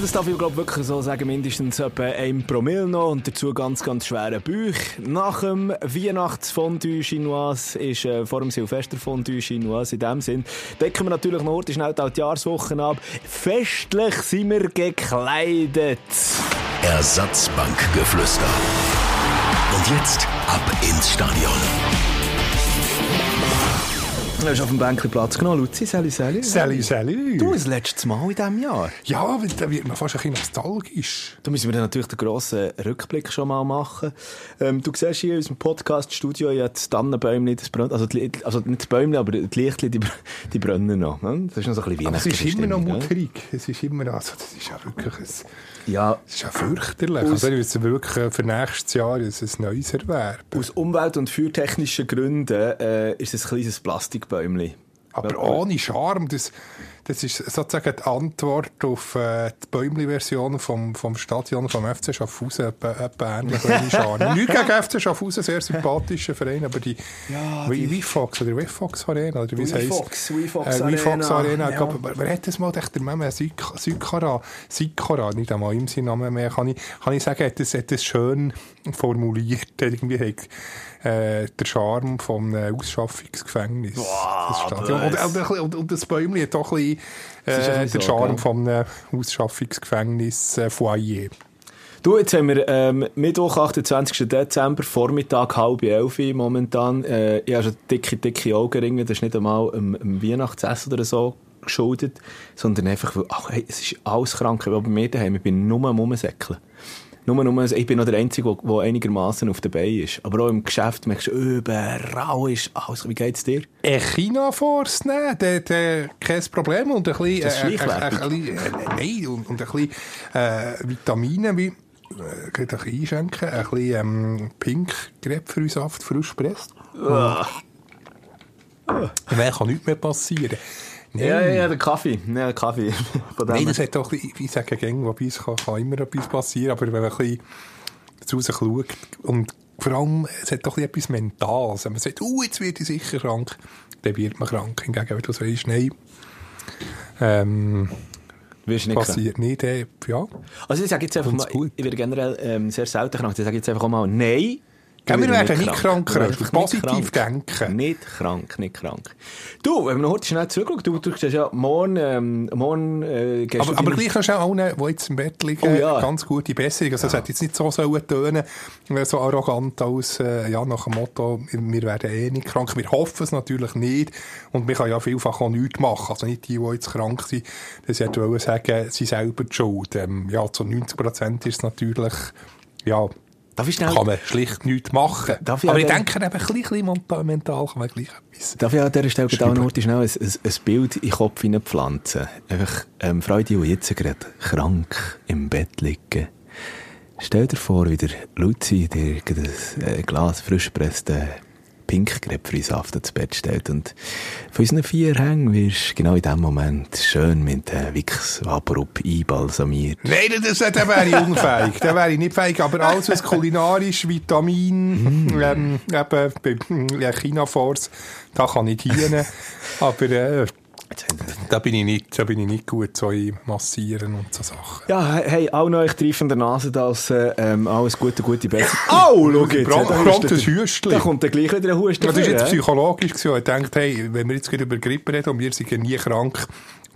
Das darf ich glaube wirklich so sagen, mindestens etwa ein Promille noch und dazu ganz, ganz schwere Bauch. Nach dem Weihnachtsfondue Chinoise ist äh, vor dem Silvesterfondue Chinoise in dem Sinn. Decken wir natürlich noch heute schnell die Jahreswochen ab. Festlich sind wir gekleidet. Ersatzbankgeflüster. Und jetzt ab ins Stadion. Du hast auf dem Bänkchen Platz genommen. Luzi, Sally, Sally. Sally, Sally. Du, das letzte Mal in diesem Jahr. Ja, aber da wird man fast ein bisschen nostalgisch. Da müssen wir dann natürlich den grossen Rückblick schon mal machen. Ähm, du siehst hier in unserem Podcast-Studio ja das Tannenbäumchen, das brennt, also, die, also nicht das Bäumchen, aber die Lichtchen, die, die brennen noch. Ne? Das ist noch so ein bisschen Aber es ist immer noch mutterig. Es ist immer noch, also das ist ja wirklich, ein, Ja, das ist ja fürchterlich. Also wir müssen wirklich für nächstes Jahr ein ein neues erwerben. aus umwelt- und feuertechnischen Gründen äh, ist es ein kleines Plastikbäumchen. Aber ohne Charme, das, das ist sozusagen die Antwort auf äh, die Bäumli-Version vom, vom Stadion vom FC Schaffhausen, etwa, ähnlich Charme. Nicht gegen FC Schaffhausen, sehr sympathischer Verein, aber die, Ja, wie, die- wie Fox oder Wefox Arena, oder wie es heisst. WeFox, WeFox äh, WeFox Arena, Arena. ja. Ich glaube, wer- hat das mal gedacht, der Meme Sykara, Sykara, nicht einmal ihm sein Name mehr, kann ich, kann ich sagen, hat das, hat das schön formuliert, irgendwie hat, äh, der Charme vom Ausschaffungsgefängnis. das Stadion. Und, und, und, und das Bäumli hat doch ein bisschen, äh, der Charme gell? vom äh, Ausschaffungsgefängnis äh, Foyer. Du, jetzt haben wir ähm, Mittwoch, 28. Dezember, Vormittag, halb elf momentan. Äh, ich habe schon dicke, dicke Augenringe. Das ist nicht einmal einem, einem Weihnachtsessen oder so geschuldet, sondern einfach, weil, ach, hey, es ist alles krank. Aber bei mir daheim, ich bin nur am Rumsäckeln. Nur, nur, ich bin noch der Einzige, der, einigermaßen auf der Beine ist. Aber auch im Geschäft merkst du, überall ist alles. Wie geht's dir? Ein China vorzunehmen, der, der, kein Problem. Und ein bisschen, äh, äh, schleichwerbig. ein bisschen, äh, nein, und, und ein bisschen, äh, Vitamine, wie, äh, ein bisschen einschenken, ein bisschen, ähm, Pink Grapefruitsaft frisch presst. Dann kann nichts mehr passieren. Nein. Ja, ja, ja, der Kaffee. Ja, der Kaffee. Nein, das hat doch, ich ich sage gäng, wobei es kann, kann immer etwas passieren, aber wenn man ein bisschen zu sich schaut und vor allem, es hat doch etwas Mentales. Wenn man sagt, uh, jetzt werde ich sicher krank, dann wird man krank. Hingegen, wenn du sagst, nein, ähm, nicht krank. passiert nicht, äh, ja. Also ich sage jetzt einfach mal, gut? ich werde generell ähm, sehr selten krank. Ich sage jetzt einfach mal, nein. Gell, wir werden nicht krank, Wir Rösti. einfach Positiv krank. denken. Nicht krank, nicht krank. Du, wenn wir noch heute schnell zurückschauen, du, du hast ja morgen, ähm, morgen äh, gehst du Aber, aber gleich kannst du auch allen, die jetzt im Bett liegen, Oh ja. ganz gute Besserung. Also, es hätte jetzt nicht so sollen tönen, äh, so arrogant als, äh, ja, nach dem Motto, wir werden eh nicht krank. Wir hoffen es natürlich nicht. Und man kann ja vielfach auch nichts machen. Also nicht die, die jetzt krank sind, das hätte wollen sagen, sie selber die schuld. Ähm, ja, zu 90 Prozent ist es natürlich, ja, Darf ich schnell... kann man schlicht nichts machen. Darf ich aber ich den- denke, eben ein bisschen, mental, mental kann man gleich etwas. Darf ich an dieser Stelle Schreiben. noch schnell ein, ein, ein Bild in den Kopf hineinpflanzen? Einfach, ähm, Freude, die jetzt gerade krank im Bett liegen. Stell dir vor, wie der Luzi dir ein äh, Glas frisch gepressten Pink-Grapefruitsaft ins Bett stellt und von unseren vier Hängen wirst du genau in dem Moment schön mit äh, Vicks Vaporub einbalsamiert. Nein, das, das, da wäre ich unfähig. Da wäre ich nicht fähig. Aber alles, was kulinarisch, Vitamin, ähm, eben, ja, China Force, da kann ich dienen. Aber, äh, da bin ich nicht, da bin ich nicht gut so Massieren und so Sachen. Ja, hey, auch noch euch triefende Nase, dass äh, ähm, alles Gute, gute Besserung. Au, schau jetzt! Brand- da der- kommt dann gleich wieder ein Husten. Das ist jetzt psychologisch gewesen. Ich dachte, hey, wenn wir jetzt gerade über Grippe reden und wir sind ja nie krank,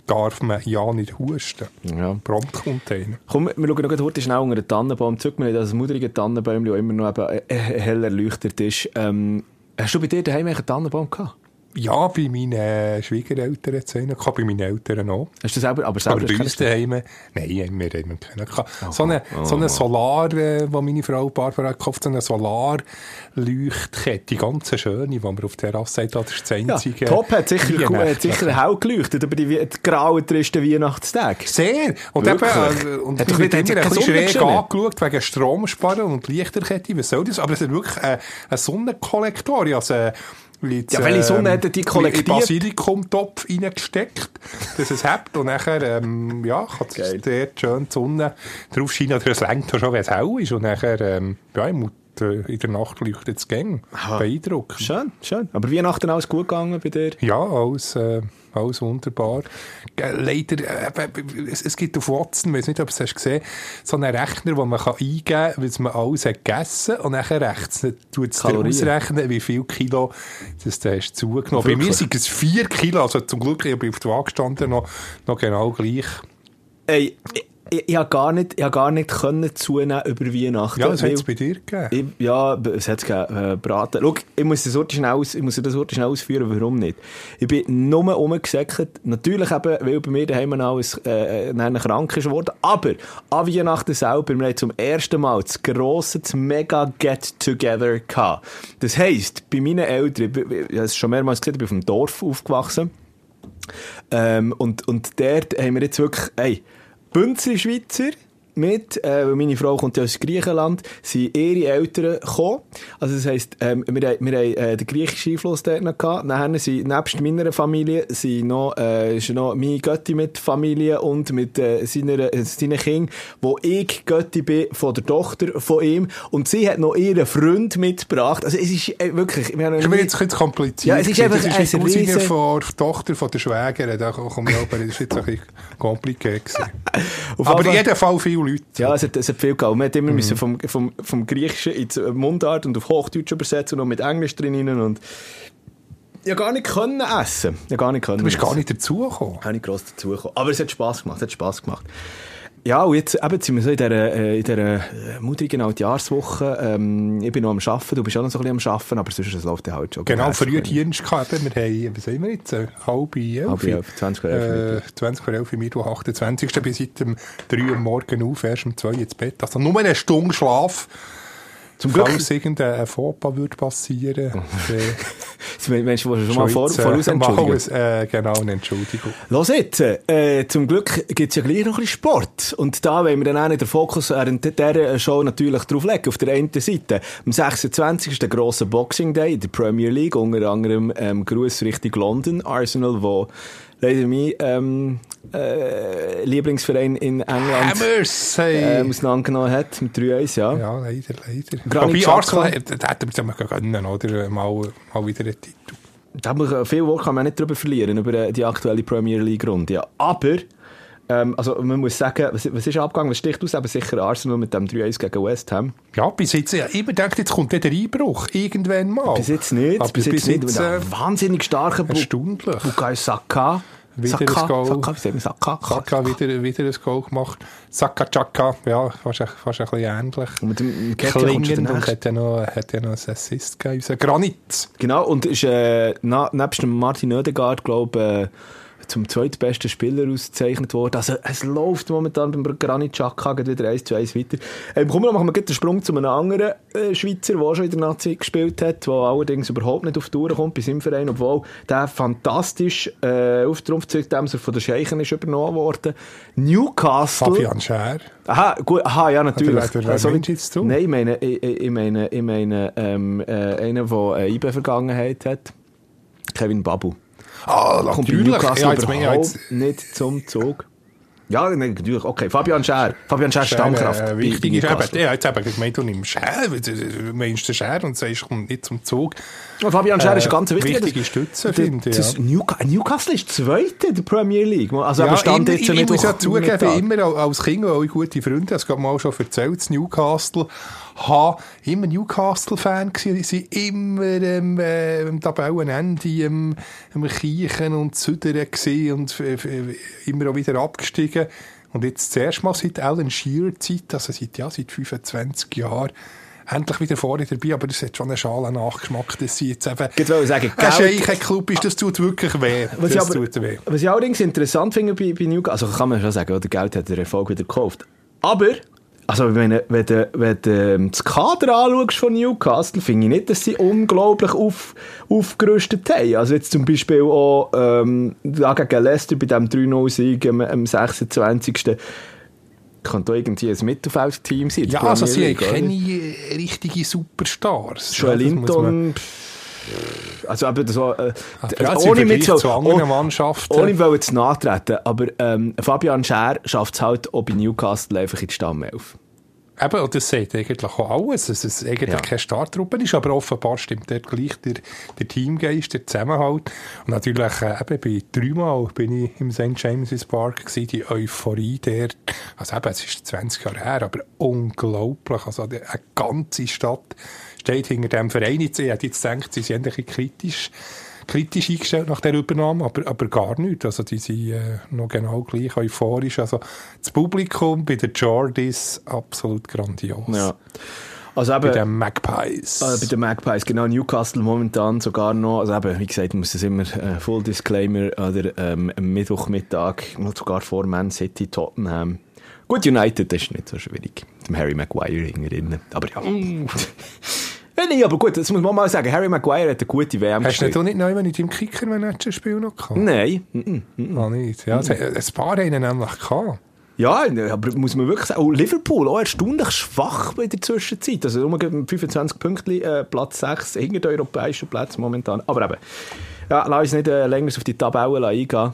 darf man ja nicht husten. Ja. Brandcontainer. Komm, wir schauen noch heute schnell unter den Tannenbaum zurück. Wir haben das mudrige Tannenbäumchen, das immer noch eben, äh, hell erleuchtet ist. Ähm, hast du bei dir daheim einen Tannenbaum gehabt? Ja, bei meinen äh, Schwiegereltern einen gehabt, bei meinen Eltern auch. Hast du selber, aber selber Aber bei uns daheim, nein, wir haben keinen gehabt. So eine, so eine Solar, äh, wo meine Frau Barbara gekauft, so eine Solarleuchtkette, die ganz schöne, die man auf der Terrasse hat, das ist das ja, einzige. Top hat sicher, gut, hat sicher hell geleuchtet über die, die grauen, tristen Weihnachtstage. Sehr. Und eben, Wirklich? äh, und Hat ich nicht- immer ein bisschen schräg angeschaut wegen Stromsparen und Lichterkette. Was soll das? Aber es ist wirklich äh, ein Sonnenkollektor. Äh, Jetzt, Ja, welche Sonne hätten die in kollektiert? Basilikumtopf reingesteckt, dass es hebt und nachher, ähm, ja, kann es dort schön die Sonne drauf scheinen, oder es längt schon, wenn es hell ist und nachher, ähm, ja, ich muss, äh, in der Nacht leuchtet es. Aha. Beeindruckend. Schön, schön. Aber Weihnachten alles gut gegangen bei dir? Ja, alles, äh, alles wunderbar. Äh, Leider, äh, es, es gibt auf Watson, ich weiß nicht, ob du es hast gesehen, so einen Rechner, wo man kann eingeben kann, was man alles hat gegessen und dann rechnet, tut es dir ausrechnen, wie viel Kilo das du hast zugenommen. Bei mir sind es vier Kilo, also zum Glück, ich bin auf der Waage gestanden, noch, noch genau gleich. Ey, ich, ich, gar nicht, ich gar nicht können zunehmen über Weihnachten. Ja, das hat es bei dir gegeben. Ich, ja, es hat gegeben, äh, Braten. Schau, ich muss das Wort schnell, aus, ich muss das Wort schnell ausführen, warum nicht. Ich bin nur rumgesäckert. Natürlich eben, weil bei mir daheim noch alles, äh, äh, krank ist worden. Aber an Weihnachten selber, wir haben zum ersten Mal das grosse, das mega Get-Together gehabt. Das heisst, bei meinen Eltern, ich, ich, ich habe es schon mehrmals gesagt, ich bin auf dem Dorf aufgewachsen. Ähm, und, und dort haben wir jetzt wirklich, ey, Bünzli Schweizer mit, äh, weil meine Frau kommt ja aus Griechenland, sind ihre Eltern gekommen. Also das heisst, ähm, wir, haben- wir haben äh, den griechischen Einfluss dort noch gehabt. Dann sind, nebst meiner Familie, sind noch, äh, ist noch meine Götti mit Familie und mit äh, seiner, äh, seinen Kindern, wo ich Götti bin von der Tochter von ihm. Und sie hat noch ihren Freund mitgebracht. Also es ist äh, wirklich, wir haben Ich bin jetzt ein bisschen kompliziert. Ja, es ist einfach das ist ein riesen- von der Tochter von der Schwägerin. Da komme ich aber, das ist jetzt ein bisschen kompliziert gewesen. Aber Fall- jedem Fall viele Leute. Ja, es hat, es hat viel gegeben. Man hat immer Mhm. müssen vom, vom, vom Griechischen ins Mundart und auf Hochdeutsch übersetzen und noch mit Englisch drin und ja gar nicht können essen. Ja gar nicht können. Du bist gar essen. nicht dazugekommen. Habe ich gross dazugekommen. Aber es hat Spass gemacht, es hat Spass gemacht. Ja, und jetzt, eben, sind wir so in dieser, äh, in dieser äh, mutigen Altjahrswoche. Ähm, ich bin noch am Arbeiten, du bist auch noch so ein bisschen am Arbeiten, aber sonst es läuft ja halt schon. Genau, früher Dienst gehabt. eben. Wir haben, was haben wir jetzt? Äh, Halb elf? Halb elf, 20 vor elf, Äh, 20 vor elf, Mittwoch, 28. Bin seit dem 3 Uhr morgen auf, erst um 2 Uhr ins Bett. Also nur eine Stunde Schlaf. Zum Glück. Falls irgendein Fauxpas würde passieren. äh, Mensch, du schon mal vor, voraus entschuldigen. äh, genau, eine Entschuldigung. Los jetzt, äh, zum Glück gibt's ja gleich noch ein bisschen Sport. Und da wollen wir dann auch nicht den Fokus während dieser Show natürlich drauf legen. Auf der einen Seite, am 26. ist der grosse Boxing Day in der Premier League, unter anderem ähm, Gruß Richtung London, Arsenal, wo leider mein ähm, äh, Lieblingsverein in England Hammers! Hey. ähm, auseinandergenommen hat, mit 3-1, ja. ja, leider, leider. Granit Wobei. Arsenal, äh, da hätten wir es mal gönnen, oder? Mal, mal wieder einen Titel. Da haben wir viel Wort kann man nicht drüber verlieren, über äh, die aktuelle Premier League Runde. Ja. Aber, ähm, also man muss sagen, was, was ist abgegangen? Was sticht aus? Eben sicher Arsenal mit dem 3-1 gegen West Ham. Ja, bis jetzt, ja, ich gedacht, jetzt kommt der Einbruch. Irgendwann mal. Bis jetzt nicht. Aber bis jetzt nicht. jetzt, Mit einem äh, wahnsinnig starken Bu- erstaunlich. Bukayo Saka. Wieder Saka, ein Goal. Saka, wieder, wieder ein Goal gemacht. Saka Chaka, ja, fast, ein- fast ein bisschen ähnlich. Und mit dem Klingend und hat ja noch, hat ja noch ein Assist gegeben. Unser Granit. Genau, und ist äh, nebst dem Martin Oedegaard, glaube äh, zum zweitbesten Spieler ausgezeichnet worden. Also es läuft momentan beim Granit Xhaka wieder 1 zu 1 weiter. Ähm, komm, dann machen wir den Sprung zu einem anderen äh, Schweizer, der schon in der Nazi gespielt hat, der allerdings überhaupt nicht auf die Tour kommt bei seinem Verein, obwohl der fantastisch äh, auf der Rumpfzeugdämser von der Scheichen ist übernommen worden. Newcastle. Fabian Scher. Aha, gut, aha, ja, natürlich. Hat er- Also, zu? Nein, ich meine, ich, ich meine, ich meine ähm, äh, einer, der eine IB-Vergangenheit hat. Kevin Babu. Ah, natürlich. Newcastle Ja, jetzt, überhaupt ja, jetzt, nicht zum Zug. Ja, natürlich. Okay, Fabian Scher. Fabian Scher, Scher, Stammkraft. Äh, wichtig ist eben, Newcastle. ja, jetzt eben gemeint, du nimmst Scher, du meinst den Scher und sagst, kommt nicht zum Zug. Und Fabian Scher ist Äh, ein ganz wichtiger. wichtige Stütze, finde ich, ja. Newca- Newcastle ist Zweite in der Premier League. Also, aber stand immer, jetzt ich, ich muss ja zugeben, Mittag. immer al- als Kind, ich gute Freunde, das gerade mal schon erzählt, Newcastle, habe immer Newcastle-Fan gewesen, sie sind immer ähm, äh, am Tabellenende ähm, am Kiechen und Südern gewesen und f- immer auch wieder abgestiegen. Und jetzt zuerst mal seit Alan Shearer-Zeit, also seit, ja, seit 25 Jahren, endlich wieder vorne dabei, aber das hat schon einen schalen Nachgeschmack, dass sie jetzt eben... Ich wollte sagen, ein Geld- Scheich-Club ist, das tut wirklich weh. Was ich, das aber, tut weh. was ich allerdings interessant finde bei, bei Newcastle, also kann man schon sagen, oder Geld hat der Erfolg wieder gekauft. Aber, also meine, wenn du, wenn du ähm, das Kader anschaust von Newcastle, finde ich nicht, dass sie unglaublich auf, aufgerüstet haben. Also jetzt zum Beispiel auch ähm, gegen Leicester bei dem 3-0-Sieg am, am 26. Kann da irgendwie ein Mittelfeldteam sein? Ja, also sie haben keine richtigen Superstars. Joel Linton, Also eben so, äh, Ja, also ohne mit so, zu anderen oh- Mannschaften. ohne wollen zu nachtreten, aber ähm, Fabian Schär schafft es halt auch bei Newcastle einfach in die Stammelf. Eben, und das sagt eigentlich auch alles, dass es eigentlich Ja. keine Starttruppe ist, aber offenbar stimmt dort gleich der, der Teamgeist, der Zusammenhalt. Und natürlich, äh, eben, bei dreimal bin ich im St. James's Park gewesen, die Euphorie der, also eben, es ist 20 Jahre her, aber unglaublich, also eine ganze Stadt steht hinter dem Verein. Ich hätte jetzt gedacht, sie sind ein bisschen kritisch, kritisch eingestellt nach der Übernahme, aber, aber gar nicht. Also die sind äh, noch genau gleich euphorisch. Also das Publikum bei den Jordis absolut grandios. Ja. Also Bei eben, den Magpies. äh, bei den Magpies, genau, Newcastle momentan sogar noch, also eben, wie gesagt, muss es immer, äh, Full Disclaimer, oder ähm, Mittwochmittag, sogar vor Man City, Tottenham. Gut, United das ist nicht so schwierig. Mit dem Harry Maguire hinten Aber ja. ja nee, aber gut, das muss man mal sagen. Harry Maguire hat eine gute WM Hast du nicht, auch nicht neu, wenn ich im Kicker-Manager-Spiel noch gehabt? Nein. mhm. Ah, nicht. Ja, es- ein paar haben ihn nämlich gehabt. Ja, aber muss man wirklich sagen, oh, Liverpool auch erstaunlich schwach in der Zwischenzeit. Also nur mit 25 Punkten, äh, Platz 6, hinter den europäischen Plätzen momentan. Aber eben, ja, lass uns nicht äh, länger auf die Tabelle eingehen.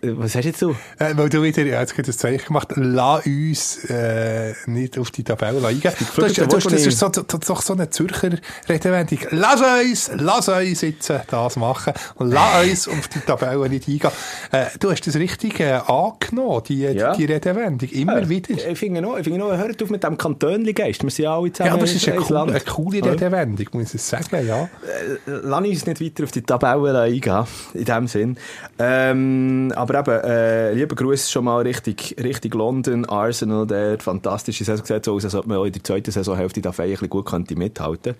Äh, Was hast du jetzt so? Äh, weil du wieder, ja, jetzt gerade das Zeichen gemacht, lass uns äh, nicht auf die Tabelle eingehen. Das ist, Flügel, das, das ist so, doch so eine Zürcher Redewendung. Lass uns, lass uns jetzt äh, das machen und lass uns auf die Tabelle nicht eingehen. Äh, du hast das richtig äh, angenommen, die, Ja. die Redewendung, immer wieder. Ich finde noch, ich finde noch, hört auf mit dem Kantönli-Geist. Wir sind ja alle zusammen Ja, aber es ist eine, ein cool, eine coole Ja. Redewendung, muss ich sagen, ja. Lass uns nicht weiter auf die Tabelle eingehen, in dem Sinn. Ähm, aber eben, äh, lieber Gruß schon mal richtig, richtig London, Arsenal, der fantastische Saison sieht so aus, als ob man auch in der zweiten Saisonhälfte da ein bisschen gut könnte mithalten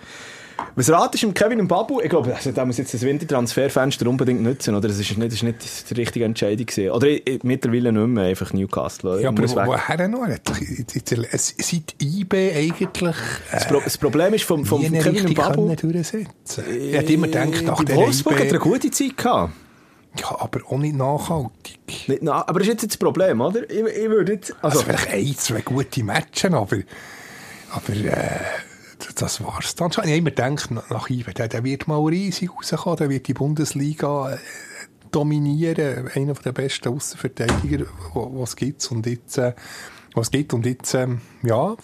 Was ratest du dem Kevin und Babu? Ich glaube, also, da muss jetzt das Wintertransferfenster unbedingt nutzen, oder? Das ist nicht, das ist nicht die richtige Entscheidung gewesen. Oder ich, ich, mittlerweile nicht mehr, einfach Newcastle. Ja, aber wo, woher noch? Es- Seit IB eigentlich das, Pro das Problem ist vom, vom, vom Kevin und Babu... durchsetzen Ich hätte immer gedacht, nach der Wolfsburg hat IB... eine gute Zeit gehabt. Ja, aber auch nicht nachhaltig. Nicht, na, aber das ist jetzt das Problem, oder? Ich, ich würde jetzt, Also, also, vielleicht ein, zwei gute Matches, aber, aber äh, das war's dann schon. Ich habe immer gedacht, nach- IB, der, der wird mal riesig rauskommen, der wird die Bundesliga äh, dominieren, einer der besten Außenverteidiger, die es gibt. Und jetzt, äh, was gibt. Und jetzt, ähm, ja,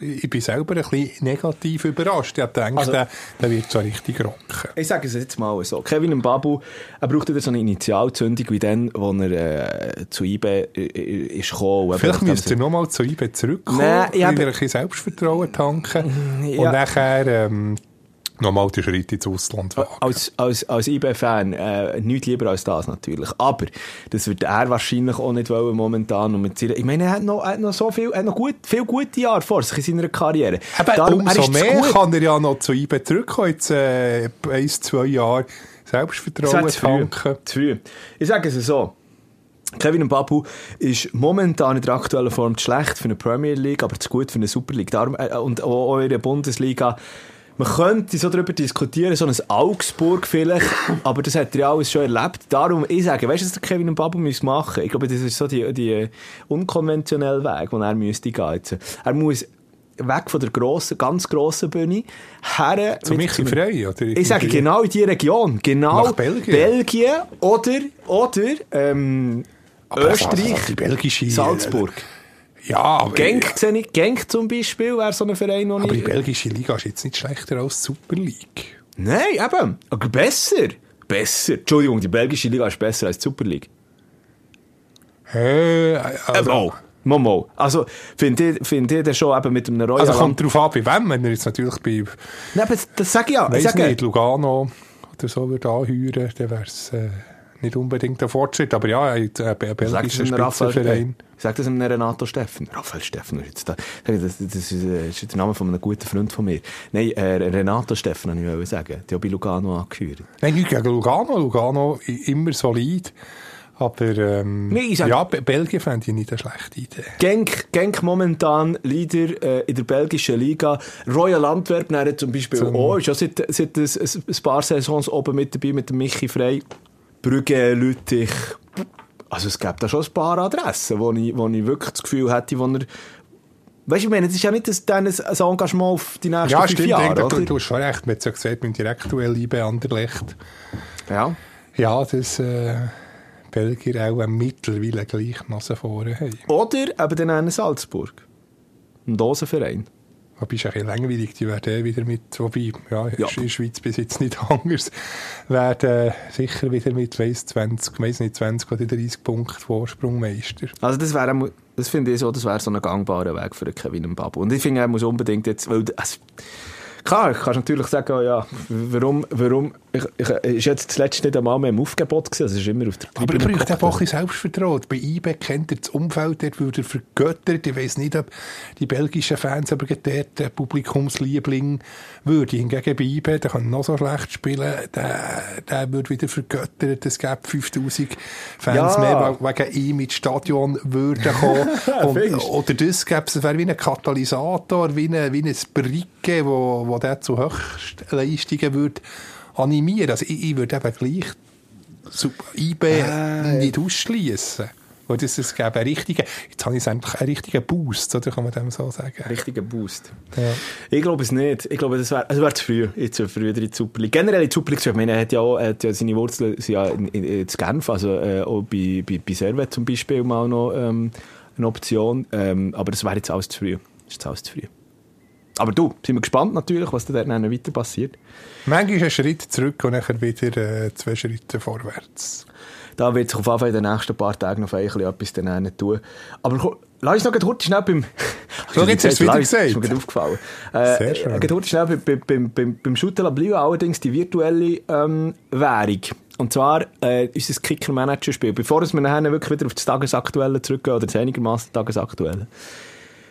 ich bin selber ein bisschen negativ überrascht. Ich gedacht, Also- der, der wird so richtig rocken. ich sage es jetzt mal so. Kevin Mbabu, er braucht wieder so eine Initialzündung wie dann, wo er äh, zu IB äh, äh, ist gekommen. Vielleicht müsst ihr nochmal zu IB zurückkommen, ja, wieder ein bisschen Selbstvertrauen tanken Ja. und nachher ähm, nochmal den Schritt ins Ausland wagen. als, als, als IB-Fan äh, nichts lieber als das natürlich. Aber das wird er wahrscheinlich auch nicht wollen momentan. Und mit seiner, ich meine, er hat noch, hat noch so viel, hat noch gut, viel gute Jahre vor sich in seiner Karriere. Aber Darum, umso mehr kann er ja noch zu IB zurückkommen, jetzt äh, eins, zwei Jahre Selbstvertrauen zu tanken. Zu früh. Ich sage es so. Kevin Mbabu ist momentan in der aktuellen Form zu schlecht für eine Premier League, aber zu gut für eine Super League. Darum, äh, und auch auch in der Bundesliga. Man könnte so darüber diskutieren, so ein Augsburg vielleicht, aber das hat er ja alles schon erlebt. Darum, ich sage, weißt du, was Kevin Mbabu muss machen? Ich glaube, das ist so die, die unkonventionelle Weg, den er müsste gehen jetzt. Er muss weg von der grossen, ganz grossen Bühne, her... Zu Michi Frey, oder? ich sage genau in die Region. Genau. Nach Belgien? Belgien oder, oder ähm, Aber also, Österreich, belgische, Salzburg. Ja, aber, Genk, sehe ich, Genk zum Beispiel wäre so ein Verein, wo aber die ich... belgische Liga ist jetzt nicht schlechter als die Super League. Nein, eben. Aber besser. Besser. Entschuldigung, die belgische Liga ist besser als die Super League. Äh, Also, oh. Momo. Also, finde ich, find ich das schon eben mit einem Royal... also kommt darauf an, bei wem, wenn er jetzt natürlich bei, Nein, aber das sage ich ja. Ich weiss sage, nicht, Lugano oder so würde anheuern, dann wäre es äh, nicht unbedingt ein Fortschritt. Aber ja, ein, ein, ein belgischer Spitzenverein. Sag das einem Renato Steffen. Raphael Steffen ist jetzt da. Das, das, ist, äh, der Name von einem guten Freund von mir. Nein, äh, Renato Steffen wollte ich sagen. Der hat bei Lugano angehört. Nein, nicht gegen Lugano. Lugano immer solid. Aber ähm, Nee, ich sag- ja, Be- Belgien fände ich nicht eine schlechte Idee. Genk, Genk momentan Leader äh, in der belgischen Liga. Royal Antwerpen er hat zum Beispiel Zum- auch, ist ja seit, seit ein, ein paar Saisons oben mit dabei mit dem Michi Frey. Brügge, Lüttich. Also es gibt da schon ein paar Adressen, wo ich, wo ich wirklich das Gefühl hätte, wo er weißt du, ich meine, das ist ja nicht das, ein ein Engagement auf die nächsten Ja, fünf stimmt. Jahre, Jahre, oder? du, du hast schon recht. Man hat ja gesagt, beim direktuell IB Anderlecht. Ja. Ja, dass äh, Belgier auch mittlerweile gleich Nase vorne haben. Oder eben dann einen Salzburg. Ein Dosenverein. Wobei ist ein bisschen langweilig, die werden eh wieder mit, wobei, ja, Ja. in der Schweiz bis jetzt nicht anders, werden sicher wieder mit, weiss, 20, weiss nicht, 20 oder 30 Punkte Vorsprung Meister. Also das wäre, das finde ich so, das wäre so ein gangbarer Weg für Kevin Mbabu. Und ich finde, er muss unbedingt jetzt, weil, also, klar, kannst natürlich sagen, oh ja, warum, warum, ich, ich, ist jetzt das letzte nicht einmal mehr im Aufgebot gewesen, also es ist immer auf der Aber er Tribüne braucht einfach ein bisschen Selbstvertrauen. Bei IB kennt er das Umfeld, dort wird er vergöttert. Ich weiss nicht, ob die belgischen Fans aber dort der Publikumsliebling würde. Hingegen bei IB, der kann noch so schlecht spielen, der, der wird wieder vergöttert. Es gäbe 5000 Fans Ja. mehr, weil wegen ihm ins Stadion würden kommen. Und, oder das gäbe es, wäre wie ein Katalysator, wie ein, wie ein Bricke, wo, wo der zu Höchstleistungen würde animieren. Also ich, ich würde eben gleich super IB nicht ausschließen. Weil das, gäbe einen richtigen, jetzt habe ich es endlich einen richtigen Boost, oder kann man dem so sagen? Richtiger Boost. Ja. Ich glaube es nicht. Ich glaube, das wäre es wär zu früh, jetzt zu früh in die Super League. Generell in die Super League, ich meine, er hat ja, auch, hat ja seine Wurzeln sind ja in, in, in Genf, also äh, auch bei, bei, bei Servet zum Beispiel mal noch ähm, eine Option. Ähm, aber das wäre jetzt alles zu früh. Das ist jetzt alles zu früh. Aber du, sind wir gespannt natürlich, was da dann weiter passiert. Manchmal ein Schritt zurück und dann wieder äh, zwei Schritte vorwärts. Da wird sich auf jeden Fall in den nächsten paar Tagen noch ein bisschen etwas dann tun. Aber lass uns noch kurz schnell beim... So, jetzt hast du es wieder gesagt. Ist mir aufgefallen. Äh, Sehr schön. Gerade kurz schnell beim, beim, beim, beim, beim Shooter Blue allerdings die virtuelle ähm, Währung. Und zwar äh, unser Kicker-Manager-Spiel. Bevor wir nachher wirklich wieder auf das Tagesaktuelle zurückgehen, oder das einigermaßen Tagesaktuelle.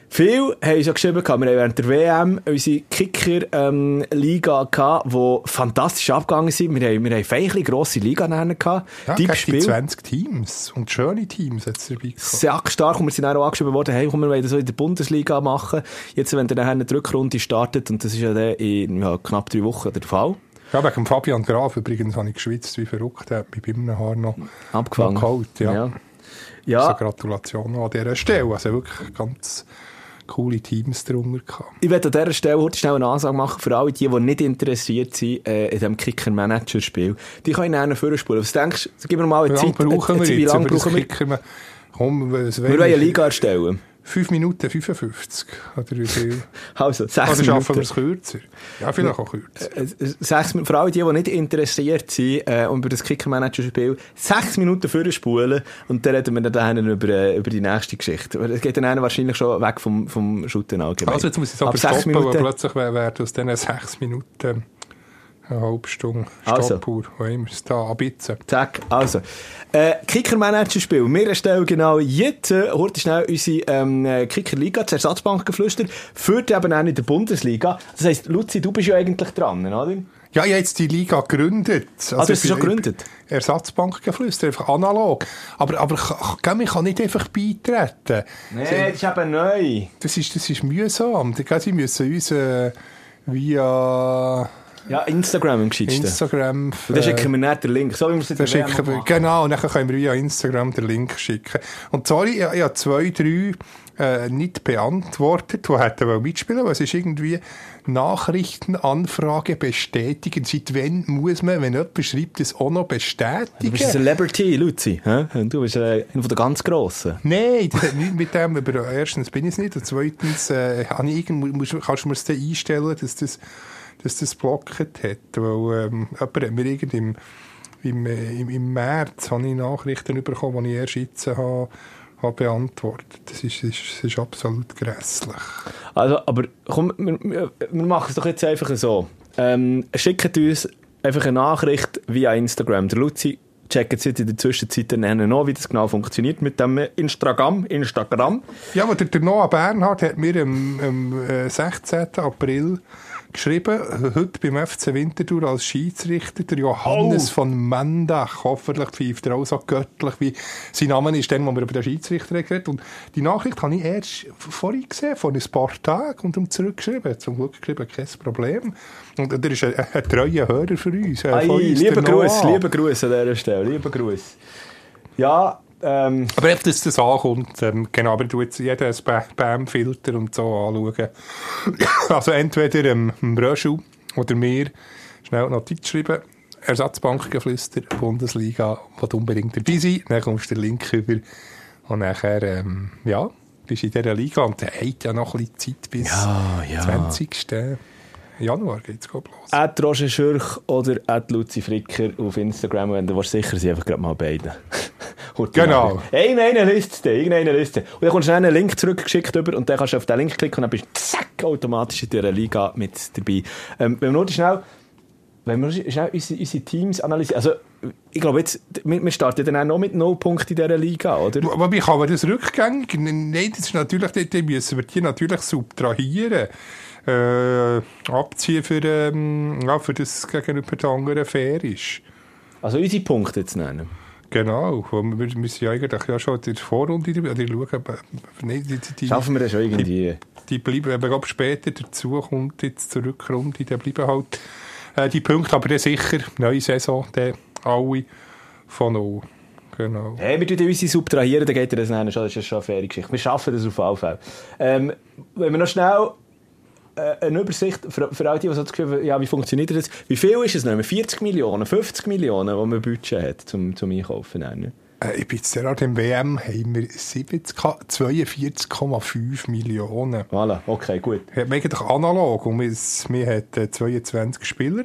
Viele haben ja geschrieben, wir haben während der WM unsere Kicker-Liga gehabt, die fantastisch abgegangen sind. Wir haben, wir haben feine grosse Liga gehabt. Ja, Deep Spiel. 20 Teams und schöne Teams hat es dabei gehabt. Sehr stark. Und wir sind auch angeschrieben worden, hey, komm, wir wollen das so in der Bundesliga machen. Jetzt, wenn dann eine Rückrunde startet, und das ist ja dann in ja, knapp drei Wochen der Fall, Ja, wegen Fabian Graf übrigens habe ich geschwitzt wie verrückt, der hat mich bei einem Haar noch, abgefangen. noch geholt. Ja. ja. Also Ja, Gratulation an dieser Stelle. Also wirklich ganz coole Teams drunter gehabt. ich werde an dieser Stelle heute schnell eine Ansage machen für alle, die, die nicht interessiert sind äh, in diesem Kicker-Manager-Spiel. Die können einen vorspulen. Was denkst du? Gib mir mal eine Wie lange Zeit. brauchen wie jetzt? lange brauchen wir? Kicker- Komm, was Wir wollen eine Liga erstellen. 5 Minuten 55. Oder wie viel? Also, sechs Oder schaffen wir es kürzer? Ja, vielleicht auch kürzer. Äh, sechs, Min- für alle die, die nicht interessiert sind äh, und über das Kicker-Manager-Spiel, sechs Minuten vorspulen und dann reden wir dann über, äh, über die nächste Geschichte. Es geht dann wahrscheinlich schon weg vom, vom Shooten allgemein. Also jetzt muss ich es aber Ab sechs stoppen, Minuten. plötzlich wär- werden aus diesen 6 Minuten eine halbe Stunde Also. Stoppuhr. Wo immer es da? Jetzt. Zack, also. Äh, Kicker-Manager-Spiel. Wir erstellen genau jetzt, äh, heute schnell unsere ähm, äh, Kicker-Liga, das Ersatzbank geflüstert, führt eben auch in der Bundesliga. Das heisst, Luzi, du bist ja eigentlich dran, oder? Ja, ich habe jetzt die Liga gegründet. Also Ah, du hast sie schon gegründet? Ersatzbank geflüstert, einfach analog. Aber, aber ich, kann nicht einfach beitreten. das ist eben neu. Das ist, das ist mühsam. Sie müssen uns äh, via Ja, Instagram im Geschichten. Instagram... Und dann schicken wir nicht den Link, so wie wir es schicken wir, genau, und dann können wir via Instagram den Link schicken. Und sorry, ich, ich habe zwei, drei äh, nicht beantwortet, die hätten mitspielen weil es ist irgendwie Nachrichtenanfrage bestätigen. Seit wann muss man, wenn jemand schreibt, das auch noch Du bist bestätigen? ein Celebrity, Luzi. hä? Du bist äh, einer von der ganz Grossen. Nein, das hat nichts mit dem. Aber erstens bin ich es nicht. Und zweitens äh, ich muss, kannst du mir das einstellen, dass das, dass das blockt hat. Weil ähm, jemand hat mir irgend im, im, äh, im, im März habe ich Nachrichten bekommen, die ich erst jetzt habe, habe beantwortet. Das ist, das ist, das ist absolut grässlich. Also, aber komm, wir, wir machen es doch jetzt einfach so. Ähm, schickt uns einfach eine Nachricht via Instagram. Der Luzi checkt jetzt in der Zwischenzeit dann noch, wie das genau funktioniert mit dem Instagram. Instagram. Ja, aber der, der Noah Bernhard hat mir am, am äh, 16. April geschrieben, heute beim FC Winterthur als Schiedsrichter, der Johannes Oh. von Mendach. Hoffentlich pfeift er auch so göttlich, wie sein Name ist, dann, wo wir über den Schiedsrichter geredet Und die Nachricht habe ich erst vorhin gesehen, vor ein paar Tagen, und ihm zurückgeschrieben. Zum Glück geschrieben, kein Problem. Und er ist ein, ein treuer Hörer für uns. Ei, uns, lieber der Gruß, lieber Gruß an dieser Stelle, lieber Gruß. Ja, Ähm, Aber ob das, das ankommt, ähm, genau, aber du jetzt jeden Spam-Filter und so anschauen. also entweder ähm, dem Röschel oder mir schnell Notiz schreiben, Ersatzbankgeflüster, Bundesliga, was unbedingt dabei sein. Dann kommst du den Link über und nachher, ähm, ja, bist du in dieser Liga und der hat ja noch ein bisschen Zeit bis Ja, ja. 20. Januar geht's glaub, los. At Roger Schürch oder at Luzi Fricker auf Instagram, wenn du sicher sind, einfach gerade mal beide. Heute Genau. Irgendeine Liste, irgendeine Liste. Und dann kommst du einen Link zurückgeschickt über und dann kannst du auf den Link klicken und dann bist du zack, automatisch in dieser Liga mit dabei. Ähm, wenn wir nur schnell, wenn wir schnell unsere, unsere Teams analysieren, also ich glaube jetzt, wir, starten dann auch noch mit 0 Punkten in dieser Liga, oder? Aber wie kann man das rückgängig? Nein, das ist natürlich, dort müssen wir die natürlich subtrahieren. Äh, abziehen für, ähm, ja, für das gegenüber den anderen fair ist. Also unsere Punkte zu nennen. Genau, wir müssen ja eigentlich ja schon in der Vorrunde oder schauen, nein, die, die, die, Schaffen wir das schon irgendwie? die bleiben, wenn man glaub, später dazu kommt, jetzt zur Rückrunde, dann bleiben halt äh, die Punkte, aber dann sicher, neue Saison, dann alle von null. Genau. Hey, wir tun unsere subtrahieren, dann geht ihr das nennen, das ist schon eine faire Geschichte. Wir schaffen das auf alle Fälle. Ähm, wenn wir noch schnell eine Übersicht, für, für all die, die so das Gefühl haben, ja, wie funktioniert das? Wie viel ist es noch? 40 Millionen, 50 Millionen, die man Budget hat zum, zum Einkaufen? Nennen? Äh, ich bin jetzt gerade im WM, haben wir 70, 42,5 Millionen. Voilà, okay, gut. Hat man eigentlich analog und wir, wir hat äh, 22 Spieler.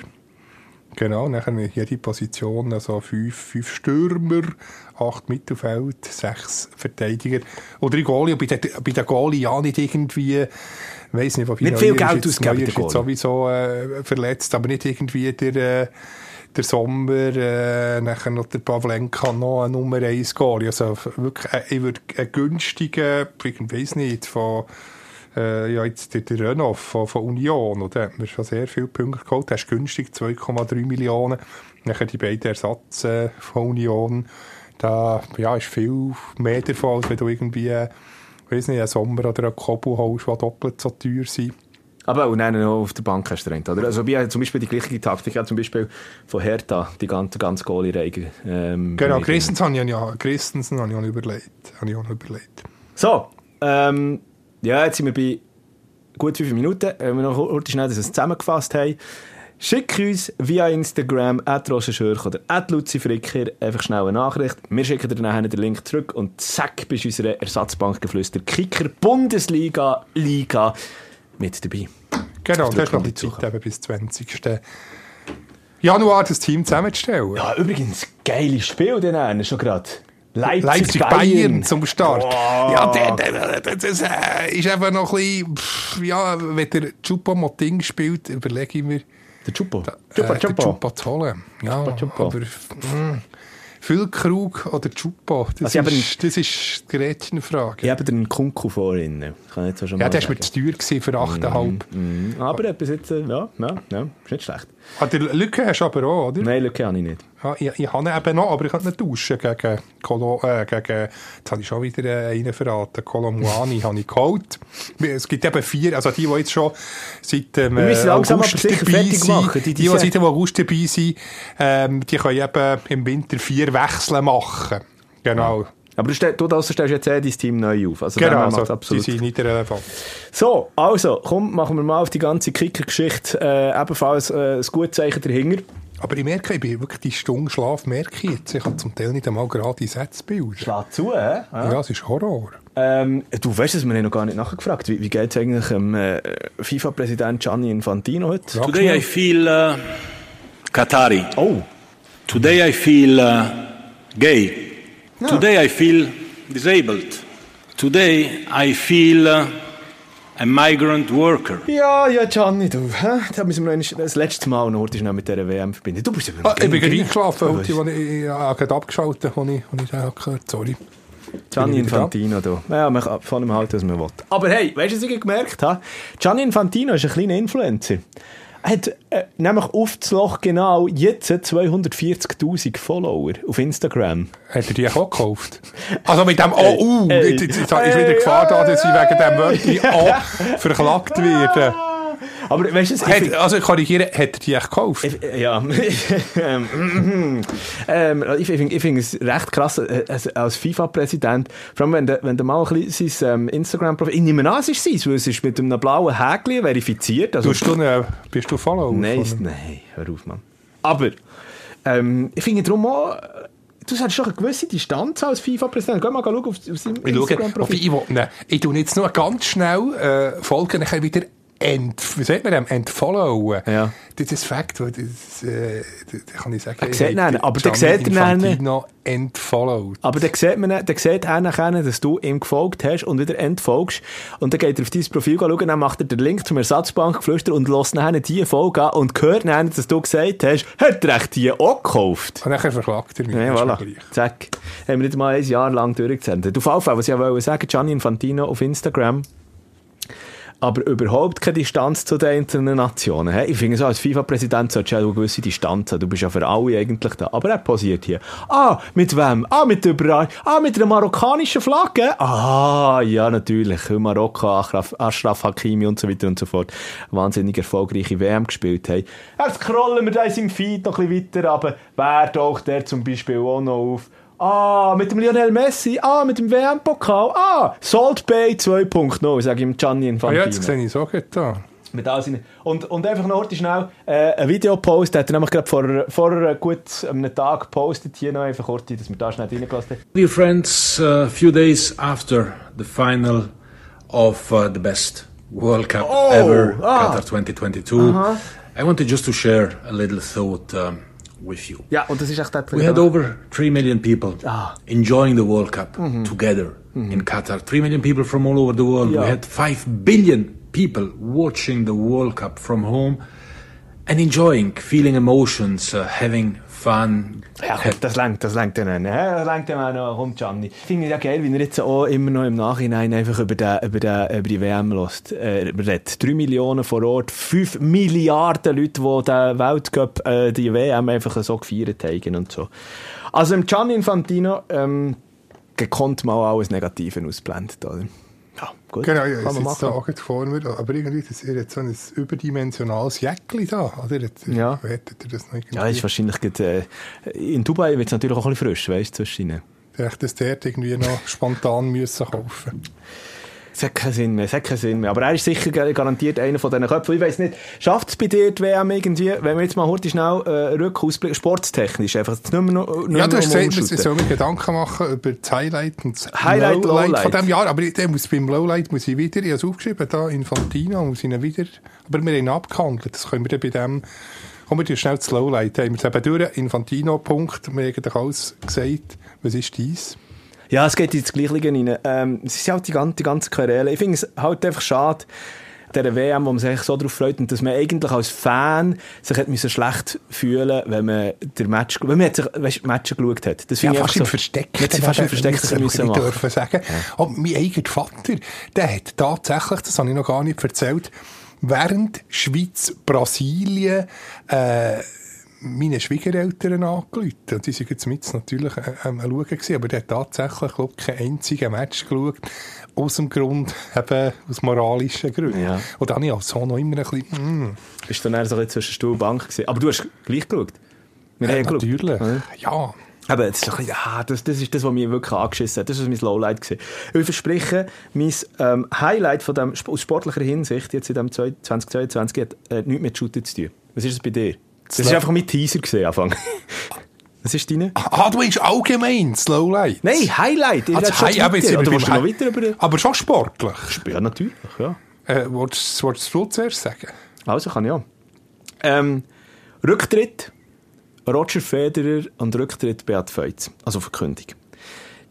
Genau, nachher haben jede Position, also fünf, fünf Stürmer, acht Mittelfeld, sechs Verteidiger. Oder die Goalie, bei den, bei den Goalie ja nicht irgendwie, weiss nicht, wobei Nicht viel Geld ausgeben Neuer ist jetzt sowieso äh, verletzt, aber nicht irgendwie der, äh, der Sommer, äh, nachher noch der Pavlenka, noch ein Nummer 1 Goalie. Also wirklich, äh, ich würde einen günstigen, ich weiss nicht, von, äh, ja, jetzt der, der Renov von, von Union, oder? Hat mir schon sehr viele Punkte geholt. Der ist günstig, 2,3 Millionen. Nachher die beiden Ersatz äh, von Union. Da, ja, ist viel mehr davon, als wenn du irgendwie, weiss nicht, einen Sommer oder einen Kobu holst, die doppelt so teuer sind. Aber auch nein, noch auf der Bank hast du recht, oder? Also, wir haben zum Beispiel die gleiche Taktik, ja, zum Beispiel von Hertha, die ganze, ganze Goalie-Reihe. Ähm, Genau, Christensen habe ich ja, Christensen habe ich auch überlegt. Habe ich auch überlegt. So, ähm, ja, jetzt sind wir bei gut fünf Minuten. Wenn wir noch kurz schnell das zusammengefasst haben. Schick uns via Instagram at Rosenschürch oder at Luzi Fricker einfach schnell eine Nachricht. Wir schicken dir nachher den Link zurück und zack, bist du unsere Ersatzbank geflüstert. Kicker Bundesliga Liga mit dabei. Genau, Auf da ist noch die Zeit eben bis 20. Januar das Team zusammenzustellen. Ja, übrigens, geiles Spiel den einen schon gerade. Leipzig, Leipzig Bayern. Bayern zum Start. Wow. Ja, der, der, der, das äh, ist einfach noch ein bisschen, ja, wenn der Choupo-Moting spielt, überlege ich mir, Der Chupo. äh, Chupa, den Chupa. Zu holen. Ja, Choupo. aber mh, Füllkrug oder Choupo, das, Also, ist, das ist die Gretchenfrage. Ich habe den Kunku vorhin. Kann ich jetzt schon Ja, mal der war mir zu teuer für 8,5. Mhm. Aber etwas jetzt, äh, ja, ja, ja, ist nicht schlecht. Ah, der Lücke hast du aber auch, oder? Nein, Lücke habe ich nicht. Ja, ich, ich habe ihn eben noch, aber ich kann nicht tauschen gegen Colo, äh, gegen, jetzt habe ich schon wieder äh, einen verraten, Colomuani habe ich geholt. Es gibt eben vier, also die, die jetzt schon seit dem müssen äh, langsam August dabei sind, machen, die, die- die, diese- seit dem August dabei sind, ähm, die können eben im Winter vier Wechsel machen. Genau. Aber du, stell, du draussen stellst jetzt eh dein Team neu auf. Also Genau, also, die absolut. sind nicht relevant. So, also, komm, machen wir mal auf die ganze Kicker-Geschichte äh, ebenfalls äh, ein gutes Zeichen dahinter. Aber ich merke, ich bin wirklich die Stunde Schlaf merke ich jetzt. Ich kann zum Teil nicht einmal gerade Sätze bilden. Schlag zu, hä? Ja, es ist Horror. Ähm, du weißt es, wir haben noch gar nicht nachgefragt. Wie, wie geht es eigentlich dem äh, FIFA-Präsident Gianni Infantino heute? Sag Today. I feel uh, Qatari. Oh, Today I feel uh, gay. Today I feel disabled. Today I feel uh, a migrant worker. ja, ja, Gianni, du. Hä? Da müssen wir noch das letzte Mal schnell mit dieser WM verbinden. Du bist aber Ah, ich bin gerade eingeschlafen, Oh, heute, als ich, ich, ich habe gerade abgeschaltet, als ich, als ich den habe gehört Sorry. Gianni da? Infantino, du. Ja, man kann von ihm halten, was man will. Aber hey, weißt du, was ich gemerkt habe? Gianni Infantino ist ein kleiner Influencer. Hat äh, nämlich auf das Loch genau jetzt 240.000 Follower auf Instagram. Hat er die auch gekauft? Also mit dem Oh, uh, Ey. jetzt, jetzt, jetzt ist wieder Gefahr da, dass ich ah. wegen dem Wörtchen Oh verklagt werde. Aber weißt du, Hat, also ich korrigiere, hat er die echt gekauft? ich- ja, ähm, ähm, ich finde find es recht krass, äh, als- FIFA-Präsident, vor allem wenn du, wenn du mal ein bisschen sein ähm, Instagram-Profil, ich nehme an, es ist sein, weil es ist mit einem blauen Häkchen verifiziert. Also, du, ne- bist du Follower? nein, nein, hör auf, Mann. Aber, ähm, ich finde darum auch, äh, du hast schon eine gewisse Distanz als FIFA-Präsident. Geh mal schauen auf, auf seinem Ich schaue, Instagram-Profil. ich, will, ne, ich tue jetzt nur ganz schnell äh, folgen, dann wieder ent, wie sagt man dem, entfollowen. Ja. Das ist Fakt, weil das, äh, da kann ich sagen, Er sieht habe aber der sieht ihn dann. Entfollowed. Aber dann sieht man, dann sieht er nachher, dass du ihm gefolgt hast und wieder entfolgst. Und dann geht er auf dein Profil schauen, dann macht er den Link zum Ersatzbankgeflüster und lässt nachher diese Folge an und hört nachher, dass du gesagt hast, hat er echt die auch gekauft? Und dann verklagt er mich. Ja, das voilà. Zack. Haben wir nicht mal ein Jahr lang durchgesendet. Auf jeden Fall, was ich wollte sagen, Gianni Infantino auf Instagram. Aber überhaupt keine Distanz zu den einzelnen Nationen. Ich finde so, als FIFA-Präsident solltest du ja eine gewisse Distanz haben. Du bist ja für alle eigentlich da. Aber er posiert hier. Ah, mit wem? Ah, mit überall. Ah, mit einer marokkanischen Flagge? Ah, ja, natürlich. Marokko, Achraf, Ashraf Hakimi und so weiter und so fort. Wahnsinnig erfolgreiche WM gespielt haben. Jetzt scrollen wir da in seinem Feed noch ein bisschen weiter, aber wer taucht der zum Beispiel auch noch auf? Ah, mit dem Lionel Messi. Ah, mit dem WM-Pokal. Ah, Salt Bay 2.0, sage ich ihm Gianni Ah, Infantino. ja, jetzt sehe ich so gut da. Mit all seinen und, und einfach noch schnell äh, ein Videopost, hat er nämlich gerade vor, vor gut einem Tag gepostet, hier noch einfach kurz, dass wir da schnell reingelassen haben. Dear friends, a few days after the final of uh, the best World Cup Oh, ever, ah. Qatar 2022, I wanted just to share a little thought um, with you. Ja, und das ist echt We had over 3 million people Ah. enjoying the World Cup together in Qatar. 3 million people from all over the world. Ja. We had 5 billion people watching the World Cup from home and enjoying, feeling emotions, uh, having fun. Ja, das lenkt, das dann. Ja, das lenkt dann auch noch, kommt Gianni. Ich finde es ja geil, wie er jetzt auch immer noch im Nachhinein einfach über, den, über, den, über die WM lässt, äh, redet. 3 Millionen vor Ort, 5 Milliarden Leute, die den Weltcup, äh, die WM einfach so gefeiert haben und so. Also im Gianni Infantino, ähm, gekonnt mal alles Negative ausblendet, oder? Ja, gut. Genau, ja, man ist da auch vor mir, aber irgendwie, das, er hat so ein überdimensionales Jäckli da, oder? Jetzt, Ja. Wettet er das noch irgendwie? Ja, ist wahrscheinlich gerade, äh, in Dubai wird es natürlich auch ein bisschen frisch, weißt du, zwischen. Vielleicht das dort irgendwie noch spontan müssen kaufen. Es hat keinen Sinn mehr, es hat keinen Sinn mehr. Aber er ist sicher gar- garantiert einer von diesen Köpfen. Ich weiss nicht, schafft es bei dir die WM irgendwie, wenn wir jetzt mal heute schnell äh, rückausblicken, sportstechnisch einfach, nicht mehr nicht Ja, du mehr hast gesagt, umschuten. ich soll mir Gedanken machen über das Highlight und das Highlight, Lowlight, Lowlight. von diesem Jahr. Aber ich, muss, beim Lowlight muss ich wieder, ich habe es aufgeschrieben, da Infantino, muss ich ihn wieder, aber wir haben ihn abgehandelt. Das können wir dann bei dem, kommen wir schnell zu Lowlight. Haben wir es eben durch, Infantino, Punkt, wir haben eigentlich alles gesagt. Was ist dies? Ja, es geht ins Gleiche rein. Ähm, es ist halt die ganze, die ganze Querele. Ich finde es halt einfach schade, der WM, wo man sich so darauf freut und dass man eigentlich als Fan sich hat müssen schlecht fühlen wenn man der Match, wenn man jetzt, weißt, Matches geschaut hat. Das Ja, fast einfach im so- Versteck. Sie fast im Versteck Das müssen machen. dürfen sagen. Oh, mein eigener Vater, der hat tatsächlich, das habe ich noch gar nicht erzählt, während Schweiz-Brasilien äh, meine Schwiegereltern angerufen. Und die waren jetzt mit natürlich äh, am Schauen gewesen, aber der hat tatsächlich, glaube ich, kein einziges Match geschaut. Aus dem Grund, eben aus moralischen Gründen. Ja. Und dann habe ich als Sohn noch immer ein bisschen, mm, Bist du dann so ein bisschen zwischen Stuhl und Bank gewesen. Aber du hast gleich geschaut. Wir haben geschaut. natürlich. Ja. Ja. Aber das ist, doch ah, das, das ist das, was mich wirklich angeschissen hat. Das ist mein Lowlight gewesen. Ich verspreche, mein ähm, Highlight von dem, aus sportlicher Hinsicht, jetzt in dem 2022, hat äh, nichts mit Shooting zu tun. Was ist es bei dir? Das ist Slow- einfach mein Teaser gewesen, Anfang. Was ist deine? Ah, du bist allgemein Slowlight. Nein, Highlight. Ich Ah, rede das schon Hi- aber jetzt Oder willst noch weiter über... Aber schon sportlich. Ja, natürlich, ja. Äh, wolltest, wolltest du zuerst sagen? Also kann ich auch. Ähm, Rücktritt Roger Federer und Rücktritt Beat Feutz. Also Verkündung.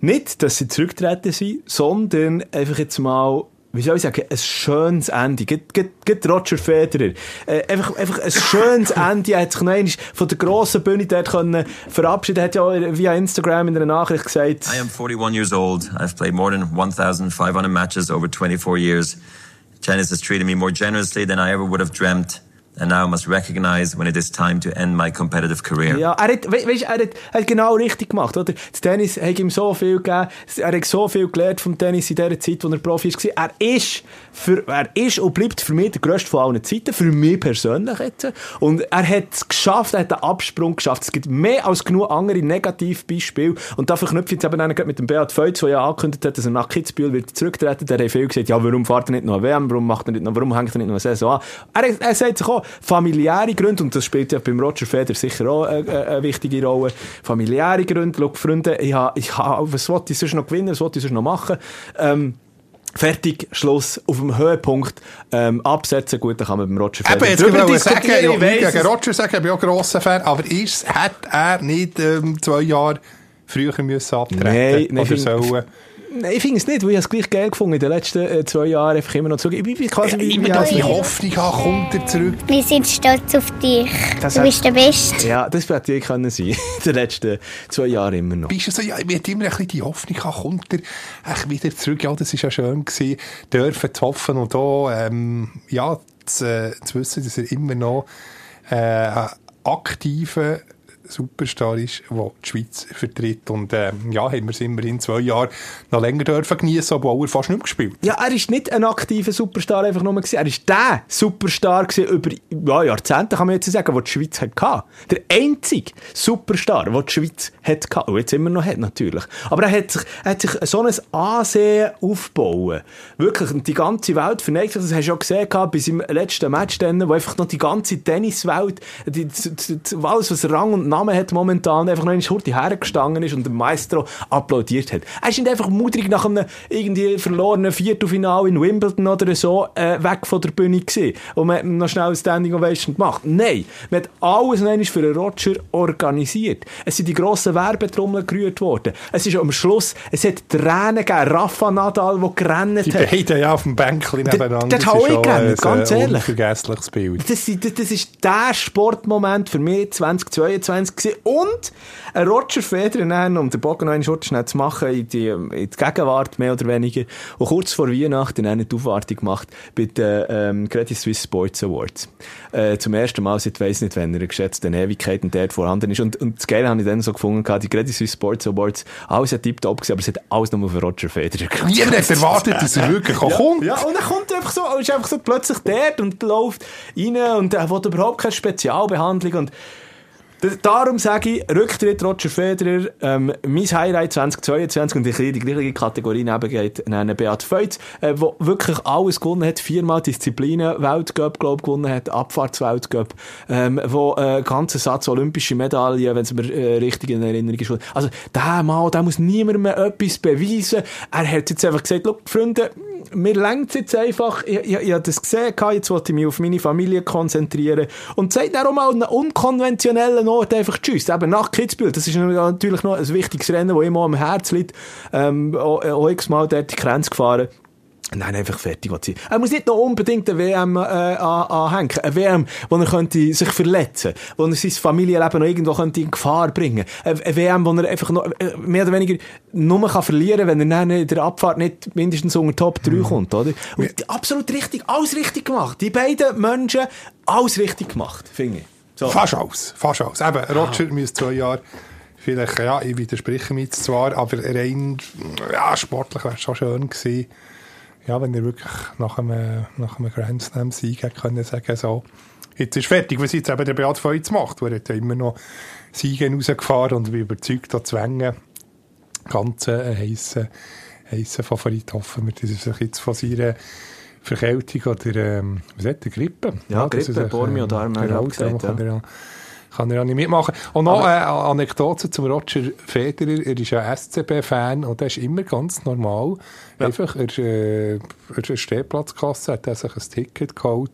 Nicht, dass sie zurücktreten sind, sondern einfach jetzt mal, wie soll ich sagen, ein schönes Ende. Geht, geht, geht Roger Federer. Äh, einfach, einfach ein schönes Ende. Er hat sich noch einmal von der grossen Bühne dort können verabschieden. Er hat ja via Instagram in einer Nachricht gesagt, I am 41 years old. I've played more than 1,500 matches over 24 years. Tennis has treated me more generously than I ever would have dreamt. And now must recognize when it is time to end my competitive career. Ja, er hat, we, weißt, er hat, hat genau richtig gemacht, oder? Das Tennis hat ihm so viel gegeben, er hat so viel gelernt vom Tennis in der Zeit, wo er Profi war. Er ist, für, er ist und bleibt für mich der grösste von allen Zeiten, für mich persönlich jetzt. Und er hat es geschafft, er hat einen Absprung geschafft. Es gibt mehr als genug andere Negativbeispiele. Und da verknüpfe ich jetzt eben mit dem Beat Feutz, der ja angekündigt hat, dass er nach Kitzbühel wird zurücktreten. Der hat viel gesagt, ja, warum fährt er nicht noch eine WM, warum macht er nicht noch, warum hängt er nicht noch eine Saison an? Er, er sagt sich auch, familiäre Gründe, und das spielt ja beim Roger Federer sicher auch eine, eine wichtige Rolle, familiäre Gründe, schau, Freunde, ich habe, ich habe, was wollte ich sonst noch gewinnen, was wollte ich sonst noch machen, ähm, Fertig, Schluss, auf dem Höhepunkt, ähm, absetzen, gut, dann kann man beim Roger Federer Eben, jetzt darüber sagen, ja, ich gegen Roger sagen, ich bin auch grosser Fan, aber ist, hat er nicht ähm, zwei Jahre früher müssen abtreten Nein, nein, oder sollen? Nein, ich finde es nicht, weil ich es gleich geil gefunden in den letzten äh, zwei Jahren einfach immer noch zurück. Ich bin quasi wie immer da die Hoffnung habe, kommt er zurück. Wir sind stolz auf dich. Das du bist der Beste. Ja, das hätte ich können sein. in den letzten zwei Jahren immer noch. Bist du so, ja, mir hat immer ein bisschen die Hoffnung gehabt, kommt er echt wieder zurück. Ja, das war ja schön gewesen, dürfen zu hoffen und da, ähm, ja, zu, äh, zu wissen, dass er immer noch äh, aktiver Superstar ist, der die Schweiz vertritt. Und äh, ja, haben wir es immerhin zwei Jahre noch länger dürfen geniessen, obwohl er fast nicht gespielt Ja, er ist nicht ein aktiver Superstar einfach nur gewesen. Er ist der Superstar über ja, Jahrzehnte, kann man jetzt sagen, den die Schweiz hatte. Der einzige Superstar, den die Schweiz hatte. Und jetzt immer noch hat, natürlich. Aber er hat sich, er hat sich so ein Ansehen aufgebaut. Wirklich, die ganze Welt verneigt sich. Das hast du auch gesehen bei seinem letzten Match, dann, wo einfach noch die ganze Tenniswelt, die, die, die, alles, was Rang und Namen hat momentan, einfach noch eine Schurte hergestanden ist und der Maestro applaudiert hat. Er ist nicht einfach mutig nach einem irgendwie verlorenen Viertelfinale in Wimbledon oder so äh, weg von der Bühne gewesen und man hat noch schnell ein Standing Ovation gemacht. Nein, man hat alles noch für einen Roger organisiert. Es sind die grossen Werbetrommeln gerührt worden. Es ist am Schluss, es hat Tränen gegeben. Rafa Nadal, der gerannt hat. Die beiden ja auf dem Bänkchen nebeneinander. Das, das habe ich gerannt, ganz ehrlich. unvergessliches Bild. Das, das, das ist der Sportmoment für mich 2022 gewesen. Und ein Roger Federer, um den Bogen noch einen Schutz schnell zu machen, in die, in die Gegenwart mehr oder weniger, und kurz vor Weihnachten eine Aufwartung gemacht bei den ähm, Credit Suisse Sports Awards. Äh, zum ersten Mal seit weiss nicht, wenn er geschätzten Ewigkeiten dort vorhanden ist. Und, und das Geile habe ich dann so gefunden, die Credit Suisse Sports Awards, alles hat tiptop gewesen, aber es hat alles nur für Roger Federer Niemand hat erwartet, dass er wirklich ja, kommt. Ja, und er kommt einfach so, ist einfach so plötzlich dort und läuft rein und er will überhaupt keine Spezialbehandlung und Darum sage ich, Rücktritt Roger Federer, ähm, mein Highlight 2022 und ich die gleiche Kategorie nebengeht, nennen Beat Feutz, äh, wo wirklich alles gewonnen hat, viermal Disziplinen, Weltcup, glaub, gewonnen hat, Abfahrtsweltcup, ähm, wo äh, ganzen Satz olympische Medaillen, wenn es mir äh, richtig in Erinnerung ist. Also, der Mann, der muss niemand mehr etwas beweisen. Er hat jetzt einfach gesagt, Freunde, mir längt jetzt einfach, ich, ich, ich habe das gesehen, jetzt wollte ich mich auf meine Familie konzentrieren und sagt dann auch mal einen unkonventionellen Ort einfach Tschüss, eben nach Kitzbühel, das ist natürlich noch ein wichtiges Rennen, das immer am Herzen liegt, ähm, auch, auch x-mal dort die Grenze gefahren Nein, einfach fertig sein. Er muss nicht noch unbedingt eine WM äh, anhängen. Eine WM, wo er könnte sich verletzen könnte, wo er sein Familienleben noch irgendwo könnte in Gefahr bringen könnte. Eine WM, wo er einfach noch äh, mehr oder weniger nur kann verlieren kann, wenn er in der Abfahrt nicht mindestens unter Top 3 mhm. kommt. Oder? Und absolut richtig, alles richtig gemacht. Die beiden Menschen, alles richtig gemacht, finde ich. So. Fast alles, fast alles. Eben, Roger ah. müsste zwei Jahre vielleicht, ja, ich widerspreche mich zwar, aber rein, ja, sportlich wäre es schon schön gewesen ja, wenn er wirklich nach einem, nach einem Grand Slam-Sieg hätte können sagen, so, jetzt ist fertig, was jetzt eben der Beat Feutz macht, wo er hat ja immer noch Siege rausgefahren und bin überzeugt, da Zwänge ganz äh, heissen, heissen Favorit hoffen wir, dass er sich jetzt von seiner Verkältung oder, ähm, was hat der, Grippe? Ja, ja Grippe, Bormio, da haben wir gesagt, ja kann er ja nicht mitmachen. Und noch eine Anekdote zum Roger Federer. Er ist ja SCB-Fan und er ist immer ganz normal. Ja. Einfach, er, äh, er ist eine Stehplatzkasse, hat er sich ein Ticket geholt,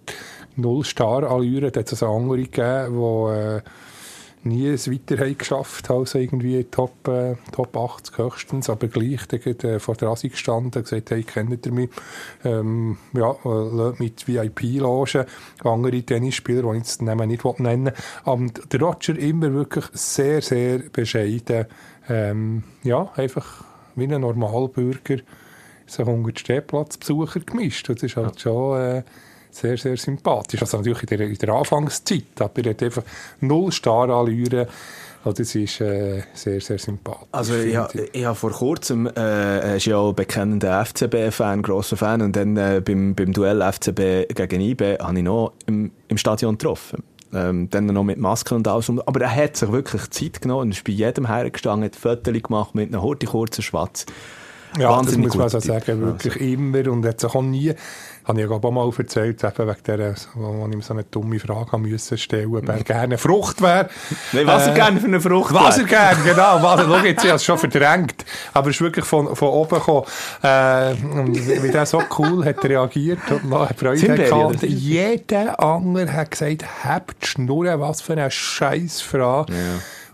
null Star-Allüre, da hat es eine andere gegeben, die äh, nie es weiter haben geschafft also irgendwie Top, äh, Top 80 höchstens, aber gleich, hat äh, vor der Asi gestanden, gesagt, hey, kennt ihr mich? Ähm, ja, äh, mit VIP-Logen, andere Tennisspieler, die ich jetzt den Namen nicht nennen Und der Roger immer wirklich sehr, sehr bescheiden, ähm, ja, einfach wie ein Normalbürger, sich unter die Stehplatzbesucher gemischt. Das ist halt ja. schon, äh, sehr, sehr sympathisch. Also natürlich in der, in der Anfangszeit, aber er hat einfach null Starallüre. Also das ist äh, sehr, sehr sympathisch. Also ich, ha- ich habe vor kurzem, äh, er ist ja auch bekennender FCB-Fan, grosser Fan, und dann äh, beim, beim Duell FCB gegen IB habe ich noch im, im Stadion getroffen. Ähm, dann noch mit Maske und alles. Aber er hat sich wirklich Zeit genommen und ist bei jedem hergestanden, hat Fotos gemacht mit einem kurzen, kurzen Schwatz. Ja, Wahnsinnig das muss man also sagen, wirklich immer. Und hat sich auch nie, habe ich ja auch mal erzählt, eben wegen der, wo ich ihm so eine dumme Frage haben müssen stellen, ob er gerne eine Frucht wäre. Nein, was er gerne für eine Frucht Was er wäre. gerne, genau. Was, schau jetzt, ich habe es schon verdrängt. Aber es ist wirklich von, von oben gekommen. Äh, wie der so cool hat reagiert und noch eine Freude gehabt. Jeder andere hat gesagt, habt Schnurren, was für eine Scheißfrage.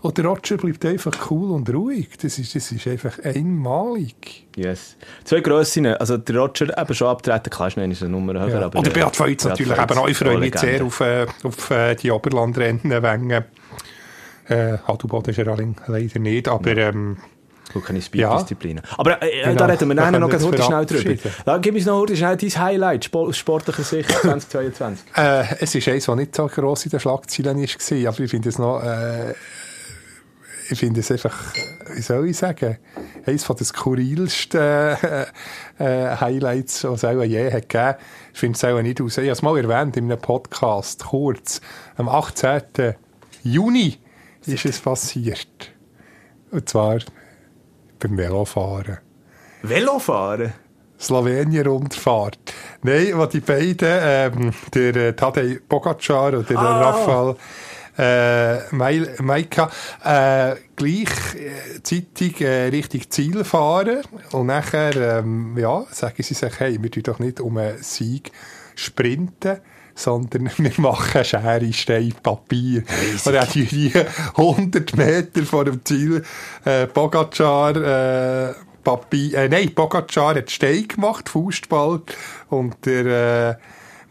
Und der Roger bleibt einfach cool und ruhig. Das ist, das ist einfach einmalig. Yes. Zwei Grössinnen, also der Roger eben schon abtreten, klar ist eine Nummer höher. Ja. Aber, Und der äh, Beat Feutz natürlich eben auch. Ich freue mich sehr auf, äh, auf äh, die Oberlandrennen wegen äh, Adelboden ist er leider nicht, aber ähm, Gut, keine Ja. Speed-Disziplinen. Aber äh, Genau, da reden wir nachher noch ganz kurz schnell drüber. verabschieden. Da, gib uns noch kurz schnell dein Highlight aus sportlicher Sicht 2022. Äh, es ist eins, was nicht so gross in den Schlagzeilen war, aber ich finde es noch, äh, ich finde es einfach, wie soll ich sagen, eines von den skurrilsten äh, äh, Highlights, die es auch je hat gegeben. Ich finde es auch nicht aus. Ich habe es mal erwähnt in einem Podcast, kurz. Am 18. Juni ist es passiert. Und zwar beim Velofahren. Velofahren? Slowenien-Rundfahrt. Nein, wo die beiden, ähm, der äh, Tadej Pogacar und der Ah. Rafael äh, Mai- Maika, äh, gleichzeitig äh, Richtung Ziel fahren. Und nachher, ähm, ja, sagen sie sich, hey, wir tun doch nicht um einen Sieg sprinten, sondern wir machen Schere, Stein, Papier. Und dann die die 100 Meter vor dem Ziel äh, Pogacar äh, Papier, äh, nein, Pogacar hat Stein gemacht, Fußball. Und der äh,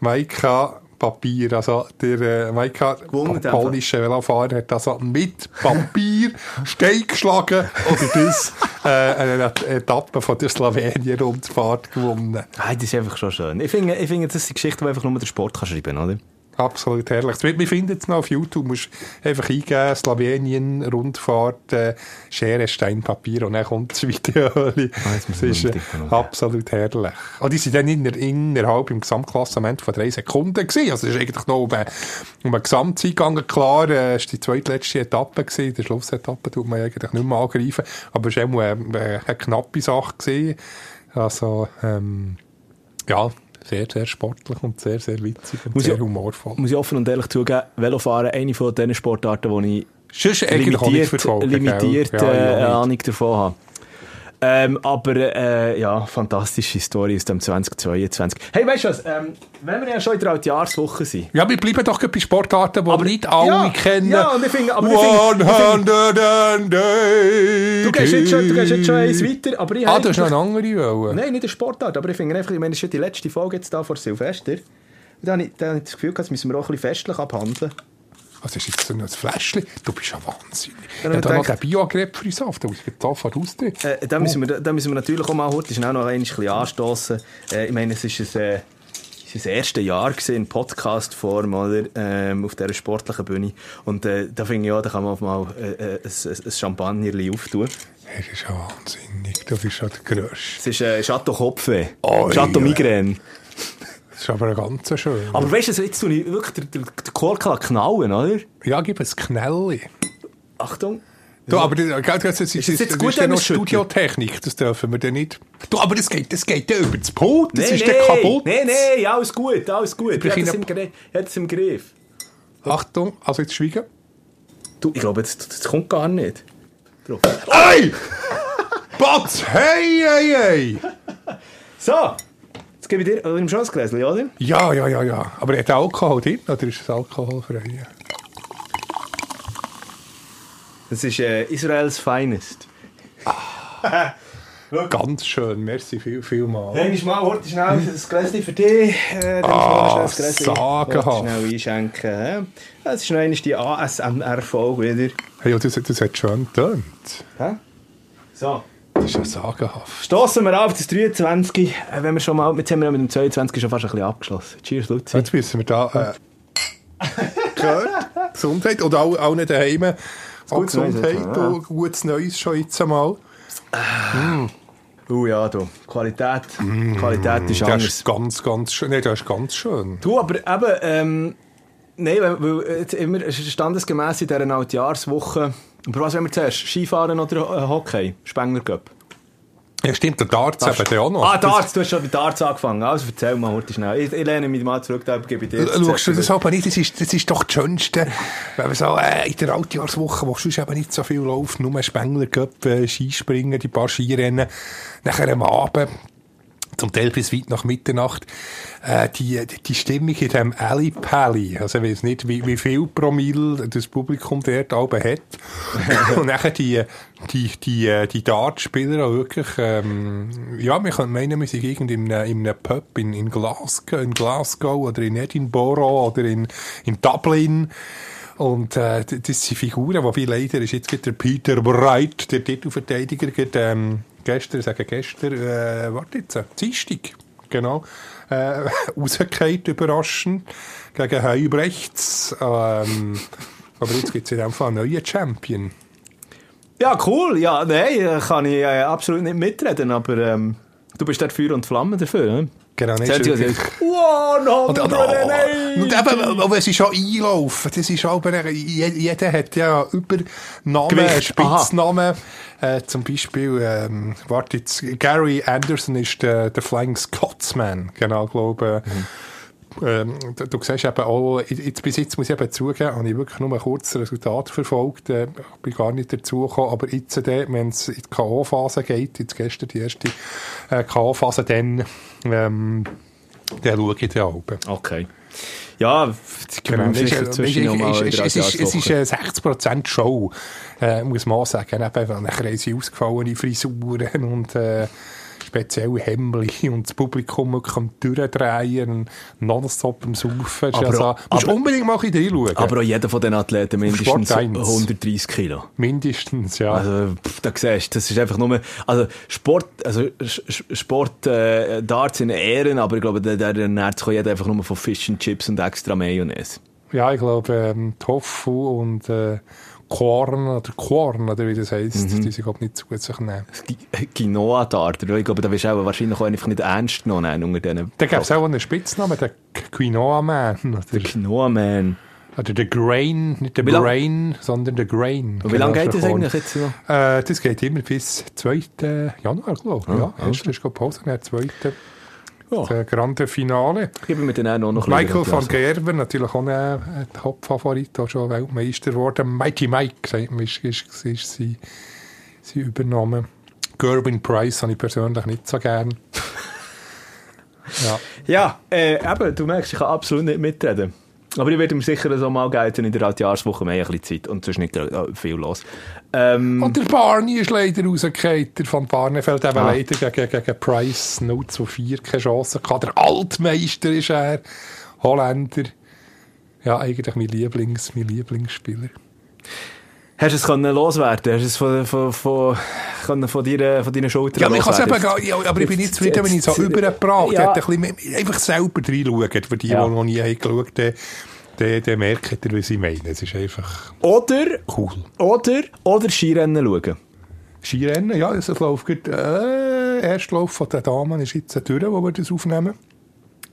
Maika Papier, also der äh, Maika, Gewonnen, pa- polnische Velofahrer, hat also mit Papier Stein geschlagen und das äh, eine Etappe von der Slowenien-Rundfahrt gewonnen. Hey, das ist einfach schon schön. Ich finde, ich finde das ist die Geschichte, die einfach nur der Sport kann schreiben kann, oder? Absolut herrlich. Wir finden es noch auf YouTube. Du musst einfach eingeben, Slowenien, Rundfahrt, äh, Schere, Stein, Papier und dann kommt das Video. das wir ist äh, absolut herrlich. Und die sind dann inner, innerhalb im Gesamtklassement von drei Sekunden gewesen. Also es ist eigentlich noch um, eine- um eine Gesamtzeit gegangen. Klar, äh, es war die zweitletzte Etappe gewesen. Der Schlussetappe tut man eigentlich nicht mehr angreifen. Aber es war auch eine, eine, eine knappe Sache gewesen. Also, ähm, ja, sehr, sehr sportlich und sehr, sehr witzig und Muss sehr ich- humorvoll. Muss ich offen und ehrlich zugeben, Velofahren, eine von diesen Sportarten, die ich Sonst limitiert, limitiert? Ja, äh. Ahnung davon habe. Ähm, aber äh, ja, fantastische Story aus dem 2022. Hey, weißt du was? Ähm, wenn wir ja schon in der Altjahrswoche sind. Ja, wir bleiben doch bei Sportarten, die Aber- nicht alle ja, kennen. ja, und ich finde- aber ich finde- ich finde- 180 Du gehst jetzt schon, du gehst jetzt schon eins weiter, aber ich Ah, du hast noch eine andere wollen. Nein, nicht der Sportart, aber ich finde einfach, ich meine, das ist ja die letzte Folge jetzt da vor Silvester. Und Da habe ich, da habe ich das Gefühl, gehabt, das müssen wir auch ein bisschen festlich abhandeln. Was ist jetzt so ein Fläschchen? Du bist ja wahnsinnig. Ja, Ja, ich da noch den Bio-Grapefruitsaft, da muss ich da voraustreten. Äh, da, müssen wir, da müssen wir natürlich auch mal heute schnell noch ein bisschen anstoßen. Äh, ich meine, es ist ein, äh, es ist das erste Jahr gewesen, in Podcast-Form, oder? Ähm, auf dieser sportlichen Bühne. Und äh, da finde ich auch, da kann man auch mal äh, äh, ein, Champagner auftun. Das ist ja wahnsinnig. Du bist ja der Grösste. Es ist äh, Chateau Kopfweh. Oi, Chateau. Migraine. Das ist aber ein ganz schön. Aber weißt du, jetzt tue ich wirklich den, den, den Korken knallen, oder? Ja, gib ein Knelli. Achtung. Du, aber das, das, das, Ist das, es gut, ist ja noch? Studiotechnik, das dürfen wir dann nicht. Du, aber das geht, das geht ja über das Pult, das Nee, ist nee, dann kaputt. Nein, nein, alles gut, alles gut. Ich brauche habe das, im Gri- ich habe das im Griff. Achtung, also jetzt schweigen. Du, ich glaube, das, das kommt gar nicht. Drauf. Hey! Batz! Hey, hey, hey! So, ich dir im schon ein Gläschen, oder? Ja, ja, ja, ja. Aber hat Alkohol drin oder ist es alkoholfrei? Das ist äh, Israels Finest. Ganz schön, merci viel, viel mal. Hängst mal, heute schnell ein Gläschen für dich. Äh, dann Ah, ein Gläschen schnell einschenken. Das ist noch einmal die ASMR-Folge wieder. Hey, ja, das, das hat schön getönt. Hä? So. Das ist ja sagenhaft. Stossen wir auf das 23. Äh, wenn wir schon mal, jetzt haben wir ja mit dem 22 schon fast ein bisschen abgeschlossen. Cheers, Luzi. Jetzt müssen wir da... Äh, gehört? Gesundheit. Und auch, auch nicht daheim. Auch Neues Gesundheit jetzt, ja. und gutes Neues schon jetzt einmal. Oh ja, du. Qualität. Qualität ist Das anders. ist ganz, ganz schön. Nein, das ist ganz schön. Du, aber eben, ähm, nein, weil, jetzt immer, standesgemäss in dieser Altjahrswoche. Aber was wollen wir zuerst? Skifahren oder äh, Hockey? Spengler Cup? Ja, stimmt, der Darts eben der auch noch. Ah, Das- Darts, du hast schon mit Darts angefangen. Also erzähl mal heute schnell. Ich, ich lehne mich mal zurück, da gebe ich dir. Äh, Schaust du das aber nicht, das ist, das ist doch das Schönste, wenn man so äh, in der Altjahrswoche, wo sonst eben nicht so viel läuft, nur Spengler äh, Skispringen, die paar Skirennen, nachher am Abend, zum Teil bis weit nach Mitternacht, äh, die, die, Stimmung in dem Alley Pally, also ich weiß nicht, wie, wie viel Promille das Publikum dort oben hat, und nachher die, die, die, äh, die Dartspieler auch wirklich, ähm, ja, man könnte meinen, wir sind irgendwie in einem, in einem Pub in, in Glasgow, in Glasgow oder in Edinburgh oder in, in Dublin. Und äh, das sind Figuren, wobei leider ist. Jetzt der Peter Bright, der Titelverteidiger, ähm, gestern, sagen gestern, äh, warte jetzt, äh, Dienstag, genau, äh, rausgefallen, überraschend, gegen Heubrechts. Ähm, aber jetzt gibt es in dem Fall einen neuen Champion. Ja, cool. Ja, nein, kann ich äh, absolut nicht mitreden, aber ähm, du bist dort Feuer und Flamme dafür. Ne? Genau, nicht sagt, wow, Und, und, oh, und eben, aber es ist schon einlaufen. Das ist auch, je- jeder hat ja Übernamen, Spitznamen. Äh, zum Beispiel, ähm, warte jetzt, Gary Anderson ist der, der Flying Scotsman. Genau, glaube ähm, du, du siehst eben auch, jetzt, bis jetzt muss ich eben zugeben, habe ich wirklich nur ein kurzes Resultat verfolgt, äh, bin gar nicht dazugekommen, aber jetzt, äh, wenn es in die K.O.-Phase geht, jetzt gestern die erste äh, K.O.-Phase, dann, ähm, dann schaue ich den oben. Okay. Ja, Genau, genau, es ist, es ist, es eine 60% Show, äh, muss man sagen. Eben, haben sie ausgefallene Frisuren und äh, spezielle Hemdli und das Publikum am Durchdrehen nonstop am Saufen. Aber- also, musst aber- unbedingt mal ein bisschen reinschauen. Aber auch jeder von den Athleten mindestens Sport eins. 130 Kilo. Mindestens, ja. Also, pff, da siehst du, das ist einfach nur, also Sport, also Sport, äh, Darts in Ehren, aber ich glaube, der, der ernährt sich jeder einfach nur von Fish and Chips und extra Mayonnaise. ja, ich glaube, ähm, Tofu und äh, Korn oder Korn, oder wie das heisst, Mhm. die sich glaube nicht zu gut sich nehmen. Quinoa-Dart, oder? ich glaube, da wirst du auch wahrscheinlich auch einfach nicht ernst genommen unter denen. Da gäbe es auch einen Spitznamen, der Quinoa Man. Oder, Quinoa-Man. oder der Grain, nicht der Wie lang- Brain, sondern der Grain. Und wie lange geht das eigentlich jetzt noch? Äh, das geht immer bis 2. Januar, glaube ich. ja, erst ist Pause, dann 2. Das äh, Grande Finale. Geben wir den auch noch Michael van Gerber, natürlich auch ein Top-Favorit, auch schon Weltmeister geworden. Mighty Mike, sagt man, ist, ist, ist, ist sie, sie übernommen. Gerwin Price habe ich persönlich nicht so gern. ja. Ja, äh, eben, du merkst, ich kann absolut nicht mitreden. Aber ich werde mir sicher so mal gelten in der Altjahrswoche mehr ein bisschen Zeit und sonst nicht äh, viel los. Ähm, Und der Barney ist leider rausgefallen. Der von Barnefeld eben Ah. leider gegen, gegen Price 0 zu 4 keine Chance gehabt. Der Altmeister ist er. Holländer. Ja, eigentlich mein, Lieblings, mein Lieblingsspieler. Hast du es können loswerden? Hast du es von, von, von, von, deiner, von deinen Schultern Ja, aber ich, eben, ja, aber ich bin nicht zufrieden, wenn ich so übergebracht ja. habe. Ein bisschen, einfach selber reinschauen. Für die, Ja. die noch nie haben geschaut haben, dann, dann merkt ihr, was ich meine. Es ist einfach Oder, cool. oder, oder Skirennen schauen. Skirennen, ja, es läuft gerade, äh, Erstlauf von den Damen ist jetzt durch, wo wir das aufnehmen.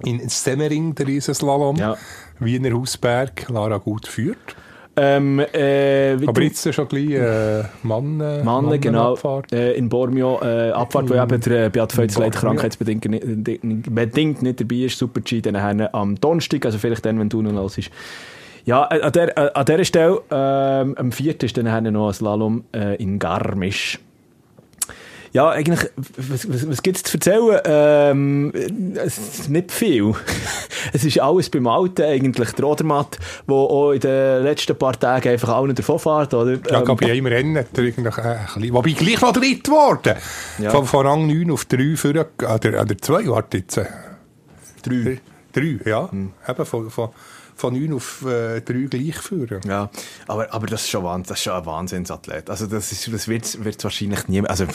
In Semmering, der Riesenslalom. Ja. Wiener Hausberg, Lara gut führt. Ähm, äh, Aber du- jetzt schon gleich äh, Mann, äh, Mann, genau, Mannenabfahrt. äh, in Bormio, äh, Abfahrt, wo eben der äh, Beat Bormio. krankheitsbedingt nicht, bedingt nicht dabei ist, Super G, dann am Donnerstag, also vielleicht dann, wenn du noch los ist. Ja, äh, an, der, äh, dieser Stelle, ähm, am 4. ist dann noch ein Slalom äh, in Garmisch. Ja, eigentlich, was, was, was gibt es zu erzählen? Ähm, es ist nicht viel. es ist alles beim Alten eigentlich. Der Odermatt, der auch in den letzten paar Tagen einfach allen davon fährt, oder? Ja, Ähm, glaube ich, einem Rennen hat er eigentlich, ein bisschen, wobei gleich noch dritt geworden. Ja. Von, von Rang 9 auf 3 für, oder, oder 2, warte jetzt. Äh, drei. drei, ja. Hm. Eben von, von, von 9 auf äh, 3 gleich führen. Ja, aber, aber das, ist schon, das ist schon ein Wahnsinnsathlet. Also das, ist, das wird, wird wahrscheinlich nie also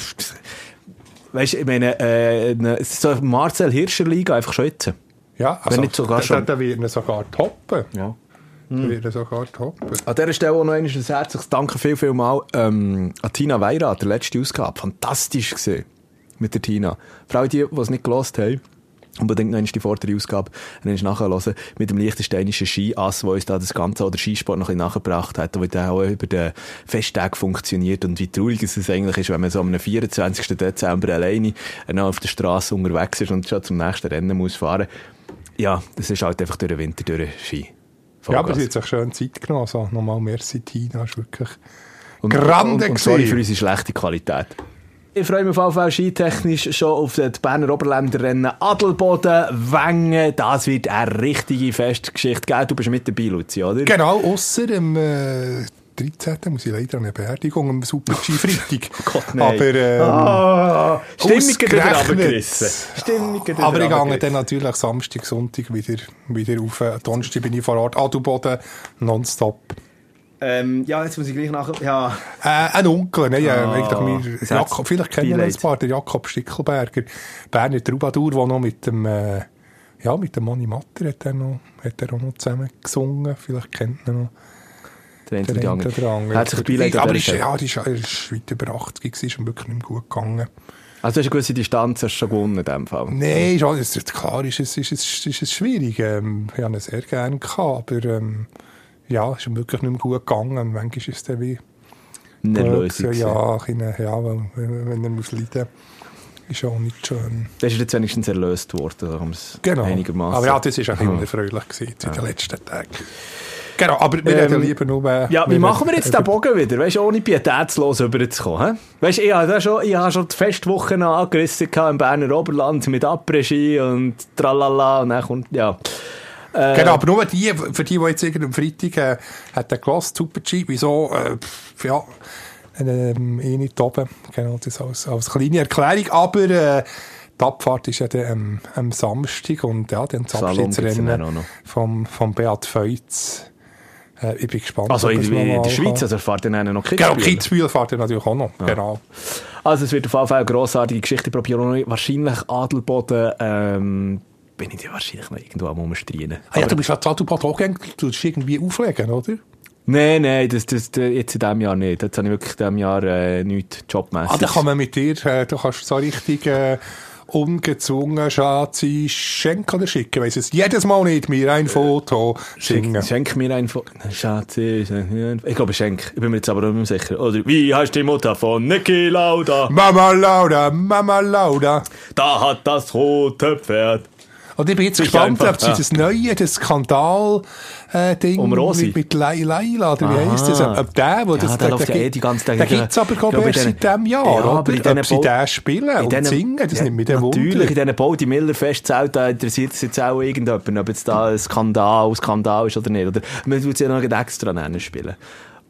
weißt du, ich meine, äh, ne, so Marcel Hirscher Liga einfach schon jetzt. Ja, also, Wenn nicht sogar da, schon. da wird er sogar toppen. Ja. Da wird er sogar toppen. An dieser Stelle auch noch einmal ein herzliches Danke viel, viel mal ähm, an Tina Weirath, der letzte Ausgabe. Fantastisch gesehen mit der Tina. Vor allem die, die es nicht gelost haben, unbedingt noch einmal die vordere Ausgabe einmal nachhören, mit dem liechtensteinischen Skiass, der uns da das Ganze, oder Skisport noch ein bisschen nachgebracht hat, und wie der auch über den Festtag funktioniert und wie traurig es eigentlich ist, wenn man so am 24. Dezember alleine noch auf der Straße unterwegs ist und schon zum nächsten Rennen muss fahren. Ja, das ist halt einfach durch den Winter, durch den Ski. Ja, aber Vollgas. sie hat sich schön Zeit genommen. Also, nochmal merci, Tina. ist wirklich Und, grande und, und sorry gewesen. für unsere schlechte Qualität. Ich freue mich auf jeden Fall skitechnisch schon auf das Berner Oberländerrennen Adelboden, Wengen. Das wird eine richtige Festgeschichte geben. Du bist mit dabei, Luzi, oder? Genau, ausser am äh, 13. muss ich leider eine Beerdigung am Super-G-Freitag. Gott, nein. aber ähm, Ah, Stimmung wieder runtergerissen. Stimmung wieder Aber ich gehe dann natürlich Samstag, Sonntag wieder, wieder auf. Äh, Donnerstag bin ich vor Ort. Adelboden, nonstop. Ähm, ja, jetzt muss ich gleich nach... Ja, Äh, ein Onkel, ne? Ja, Ah, eigentlich mir, Jakob, vielleicht kennen wir ein paar, der Jakob Stickelberger, Berner Troubadour, der noch mit dem, äh, ja, mit dem Manni Matter hat er noch, hat er auch noch zusammen gesungen. Vielleicht kennt man noch der eine oder andere. anderen. Herzlich Beileid Aber ist, ja, die ist, er ist weit über 80 gewesen, ist ihm wirklich nicht mehr gut gegangen. Also du hast eine gewisse Distanz, hast schon gewonnen in dem Fall. Nein, ist, auch- es ist, klar ist es, ist es, ist es schwierig. Ähm, ich habe ihn sehr gerne gehabt, aber ähm, ja, es ist ihm wirklich nicht mehr gut gegangen. Und manchmal ist es dann wie gewesen. Ja. Ja, ja wenn, wenn er muss leiden ist auch nicht schön. Das ist jetzt wenigstens erlöst worden, da haben wir es Genau. einigermaßen. Aber ja, das war bisschen Ah. unerfreulich gewesen, in den letzten Tagen. Genau, aber wir reden lieber nur... Äh, Ja, wie machen wir jetzt den Bogen wieder? Weißt du, ohne pietätslos rüberzukommen? Weißt du, ich habe schon, ich habe schon die Festwochen angerissen im Berner Oberland mit Après-Ski und tralala und dann kommt, ja. Äh, Genau, aber nur die, für die, die jetzt am Freitag äh, hat der gelassen, Super G, wieso, äh, pff, ja, ähm, eh nicht oben. Genau, das als, als kleine Erklärung. Aber äh, die Abfahrt ist ja dann am, am Samstag und ja, dann das dann Abschiedsrennen vom, vom Beat Feutz. Äh, ich bin gespannt. Also in, in der Schweiz, kann. also fahrt dann einer noch Genau, Kitzbühel. Kitzbühel fährt er natürlich auch noch. Genau. Also es wird auf jeden Fall eine grossartige Geschichte. Ich probiere auch noch wahrscheinlich Adelboden, ähm, bin ich dir wahrscheinlich noch irgendwo am Umstrien. Ah, ja, du bist ja gerne, du tust irgendwie auflegen, oder? Nein, nein, das, das, jetzt in diesem Jahr nicht. Jetzt habe ich wirklich in diesem Jahr äh, nichts jobmässig. Ah, dann kann man mit dir, äh, du kannst so richtig äh, ungezwungen Schatzi schenken oder schicken. Weiss es jedes Mal nicht, mir ein Foto singen. Schenk, schenk mir ein Foto. Ich glaube, schenk. Ich bin mir jetzt aber nicht mehr sicher. Oder wie heißt die Mutter von Niki Lauda? Mama Lauda, Mama Lauda. Da hat das rote Pferd. Und ich bin jetzt gespannt, ob sie ja. das neue, das Skandal-Ding Um Rosi? mit, Laila, oder wie heisst das? Ob der, wo Ja, das, der läuft ja eh die ganze Zeit. Den gibt's aber, glaube ich, erst seit diesem Jahr, Ja, oder? aber in ob sie den spielen und diesen- singen, das ja, nimmt mich dann Natürlich, in diesen Body Miller Festzelt, da interessiert es jetzt auch irgendjemand, ob jetzt da ein Skandal, Skandal ist oder nicht. Oder man tut es ja noch extra nennen spielen.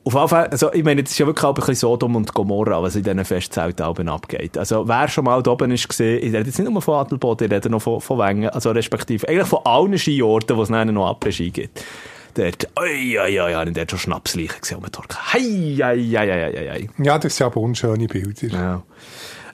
Auf jeden Fall, also, ich meine, das ist ja wirklich auch ein bisschen Sodom und Gomorra, was in diesen Festzeltalben abgeht. Also, wer schon mal da oben ist gesehen, ich rede jetzt nicht nur von Adelboden, ich rede noch von, von Wengen, also respektive, eigentlich von allen Skiorten, wo es dann noch Après-Ski gibt. Dort, oi, oi, oi, habe ich dort schon Schnapsleichen gesehen, um den Torque. Hei, hei, hei, hei, hei, hei. Ja, das sind aber unschöne Bilder. Ja.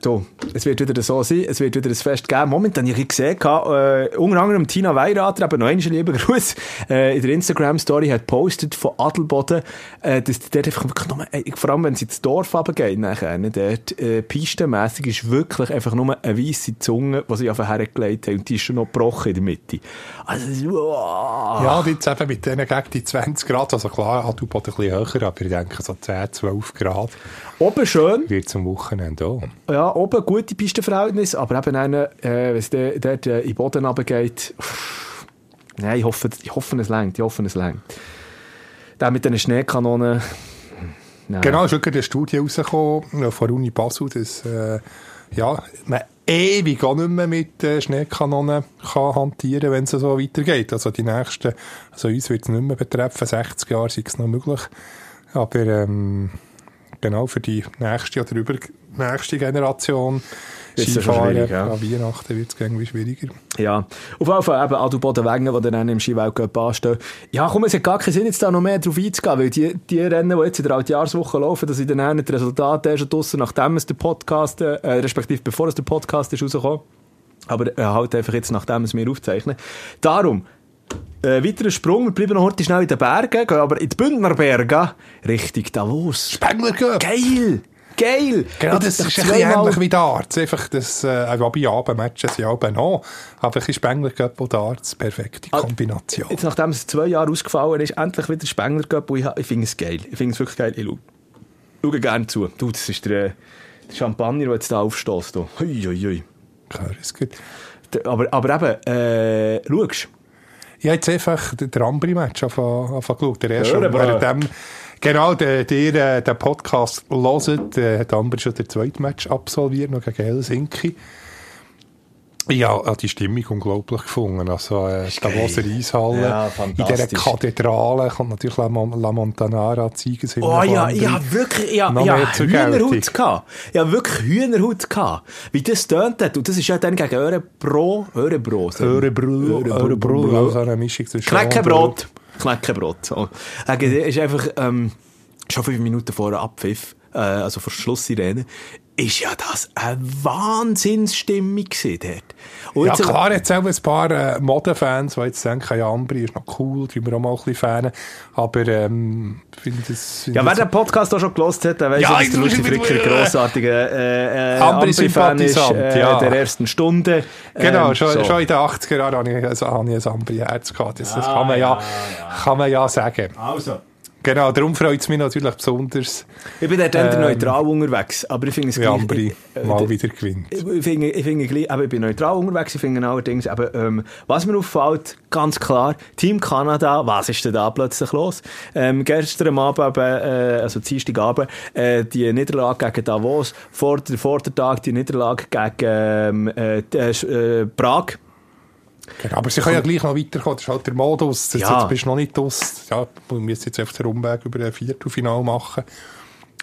So, es wird wieder so sein, es wird wieder ein Fest geben. Momentan habe ich gesehen, äh, unter anderem Tina Weirater, eben noch einen lieben Gruß, äh, in der Instagram-Story hat postet von Adelboden, äh, dass dort einfach wirklich nur, äh, vor allem wenn sie ins Dorf runtergehen, nachher, ne, dort, äh, pistenmässig ist wirklich einfach nur eine weisse Zunge, die sie einfach hergelegt haben und die ist schon noch gebrochen in der Mitte. Also, wow. Ja, jetzt eben mit denen gegen die 20 Grad, also klar, du ein bisschen höher, aber ich denke so 10, 12 Grad Oben schön, wird zum Wochenende auch. Ja, oben gute Pistenverhältnisse, aber eben einer, äh, wenn es de- dort äh, in den Boden runtergeht, nein, ich hoffe, ich hoffe, es längt, ich hoffe, es längt. Der mit den Schneekanonen, nein. Genau, ist wirklich eine Studie rausgekommen von der Uni Basel, dass äh, ja, man ewig auch nicht mehr mit äh, Schneekanonen kann hantieren wenn es so weitergeht. Also die nächsten, also uns wird es nicht mehr betreffen, 60 Jahre sei es noch möglich. Aber ähm, genau, für die nächste oder über nächste Generation Ist Skifahren. schwierig, ja. An Weihnachten wird es irgendwie schwieriger. Ja, auf jeden Fall eben Adu Bodenwegen, die dann im Skiweltcup anstehen. Ja, komm, es hat gar keinen Sinn, jetzt da noch mehr drauf einzugehen, weil die, die Rennen, die jetzt in der Altjahrswoche laufen, dass ich dann auch nicht die Resultate erst draussen, nachdem es der Podcast, äh, respektive bevor es der Podcast ist rausgekommen. Aber äh, halt einfach jetzt, nachdem es mir aufzeichnen. Darum, äh, weiterer Sprung, wir bleiben noch heute schnell in den Bergen, gehen aber in die Bündner Berge, Richtung Davos. Spengler! Geil! Geil! Genau, das doch ist ein bisschen ähnlich wie Darts. Einfach das, äh, wobei Abendmatches ja auch noch. Aber ein Spengler Cup und Darts, perfekte Ah, Kombination. Jetzt, nachdem es zwei Jahre ausgefallen ist, endlich wieder Spengler Cup und ich, ich finde es geil. Ich finde es wirklich geil. Ich schaue, schaue gerne zu. Du, das ist der, der Champagner, der jetzt da aufstößt. du. Hui, hui, hui. Klar, ist gut. Aber, aber eben, äh, schaust Ich habe jetzt einfach den den Ambri-Match angeschaut. Der erste, wir. während dem, genau, der, der, äh, den Podcast hört, äh, hat Ambri schon den zweiten Match absolviert, noch gegen Helsinki. Ja, habe die Stimmung unglaublich gefunden. Also, äh, Davoser Eishalle, Ja, in dieser. Kathedrale kommt natürlich La, La Montanara, Siegessäule Oh ja, ich habe wirklich, ja, Noch ja, Hühnerhaut gehabt. Ich habe wirklich Hühnerhaut gehabt. Wie das tönt hat. Und das ist ja dann gegen Örebro, Örebro. so- Örebro, Örebro, also eine Mischung zwischen Knäckebrot. Knäckebrot. So. Äh, ist einfach, ähm, schon fünf Minuten vor Abpfiff, äh, also vor Schlusssirene, ist ja das eine Wahnsinnsstimmung gewesen dort. Und Ja jetzt- klar, jetzt auch ein paar äh, Modenfans, die jetzt denken, ja, Ambri ist noch cool, die wir auch mal ein bisschen fanen. Aber ähm, ich finde das... finde Ja, wer den Podcast auch schon gelost hat, der weiss, Ja, ja, dass ich der Lucy Fricker ein grosartiger äh, äh, Ambri-Fan ist, äh, ja. der ersten Stunde. Genau, Ähm, schon, so. schon in den 80er Jahren habe ich, also, habe ich ein Ambri-Herz gehabt. Das, das kann, man ja, kann man ja sagen. Also. Genau, darum freut es mich natürlich besonders, Ich bin dort Ähm, neutral unterwegs, aber ich finde es gleich- Ambri äh, mal wieder gewinnt. Ich finde, ich finde gleich, aber ich bin neutral unterwegs, ich finde allerdings, aber, ähm, was mir auffällt, ganz klar, Team Kanada, was ist denn da plötzlich los? Ähm, gestern Abend, äh, also Dienstagabend, äh, die Niederlage gegen Davos, vor vor der Tag die Niederlage gegen ähm, äh, d- äh, Prag. Genau, aber sie können ja gleich noch weiterkommen, das ist halt der Modus. Das, Ja. Jetzt bist du noch nicht aus. Ja, du musst jetzt einfach den Umweg über ein Viertelfinale machen.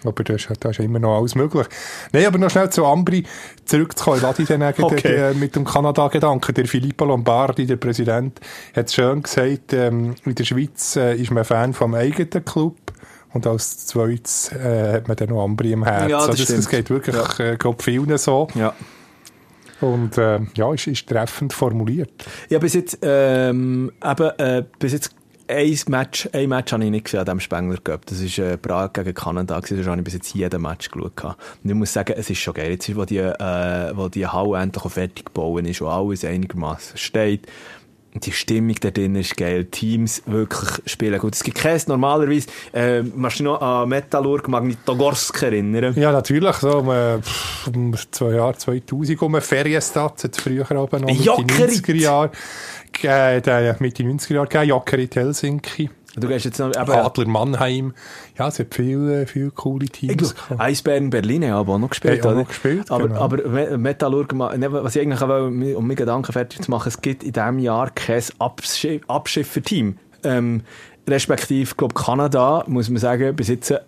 Aber da ist, da ist ja immer noch alles möglich. Nein, aber noch schnell zu Ambri zurückzukommen. Ich lasse dich dann okay. Äh, mit dem Kanada-Gedanken. Der Filippo Lombardi, der Präsident, hat es schön gesagt, ähm, in der Schweiz äh, ist man Fan vom eigenen Club. Und als zweites äh, hat man dann noch Ambri im Herzen. Ja, das Also das, das geht wirklich, äh, glaub, vielen so. Ja. Und äh, ja, ist, ist treffend formuliert. Ja, bis jetzt, ähm, eben, äh, bis jetzt ein Match, ein Match habe ich nicht gesehen an diesem Spengler Cup. Das ist äh, Prag gegen Kanada gewesen. Das habe ich bis jetzt jeden Match geschaut. Und ich muss sagen, es ist schon geil. Jetzt, wo die, äh, wo die Halle endlich fertig gebaut ist und alles einigermaßen steht. Die Stimmung da drin ist geil. Teams wirklich spielen gut. Es gibt keins normalerweise, äh, machst du noch an Metallurg Magnitogorsk erinnern? Ja, natürlich. So um, äh, pff, um zwei Jahre 2000 um hat es früher aber noch mit den Jokerit. 90er Jahren äh, der- mit den 90er Jahren gegeben. Jokerit Helsinki, Du gehst jetzt noch, eben, Adler Mannheim. Ja, es hat viele, viele coole Ich Teams gehabt. Eisbären Berlin haben aber auch noch gespielt, Haben auch noch gespielt, aber, genau. aber Me- Metallurg, ne, was ich eigentlich auch will, um meine Gedanken fertig zu machen, es gibt in diesem Jahr kein Abschi Abschifferteam. Ähm, respektive, glaube Kanada, muss man sagen, bis jetzt äh,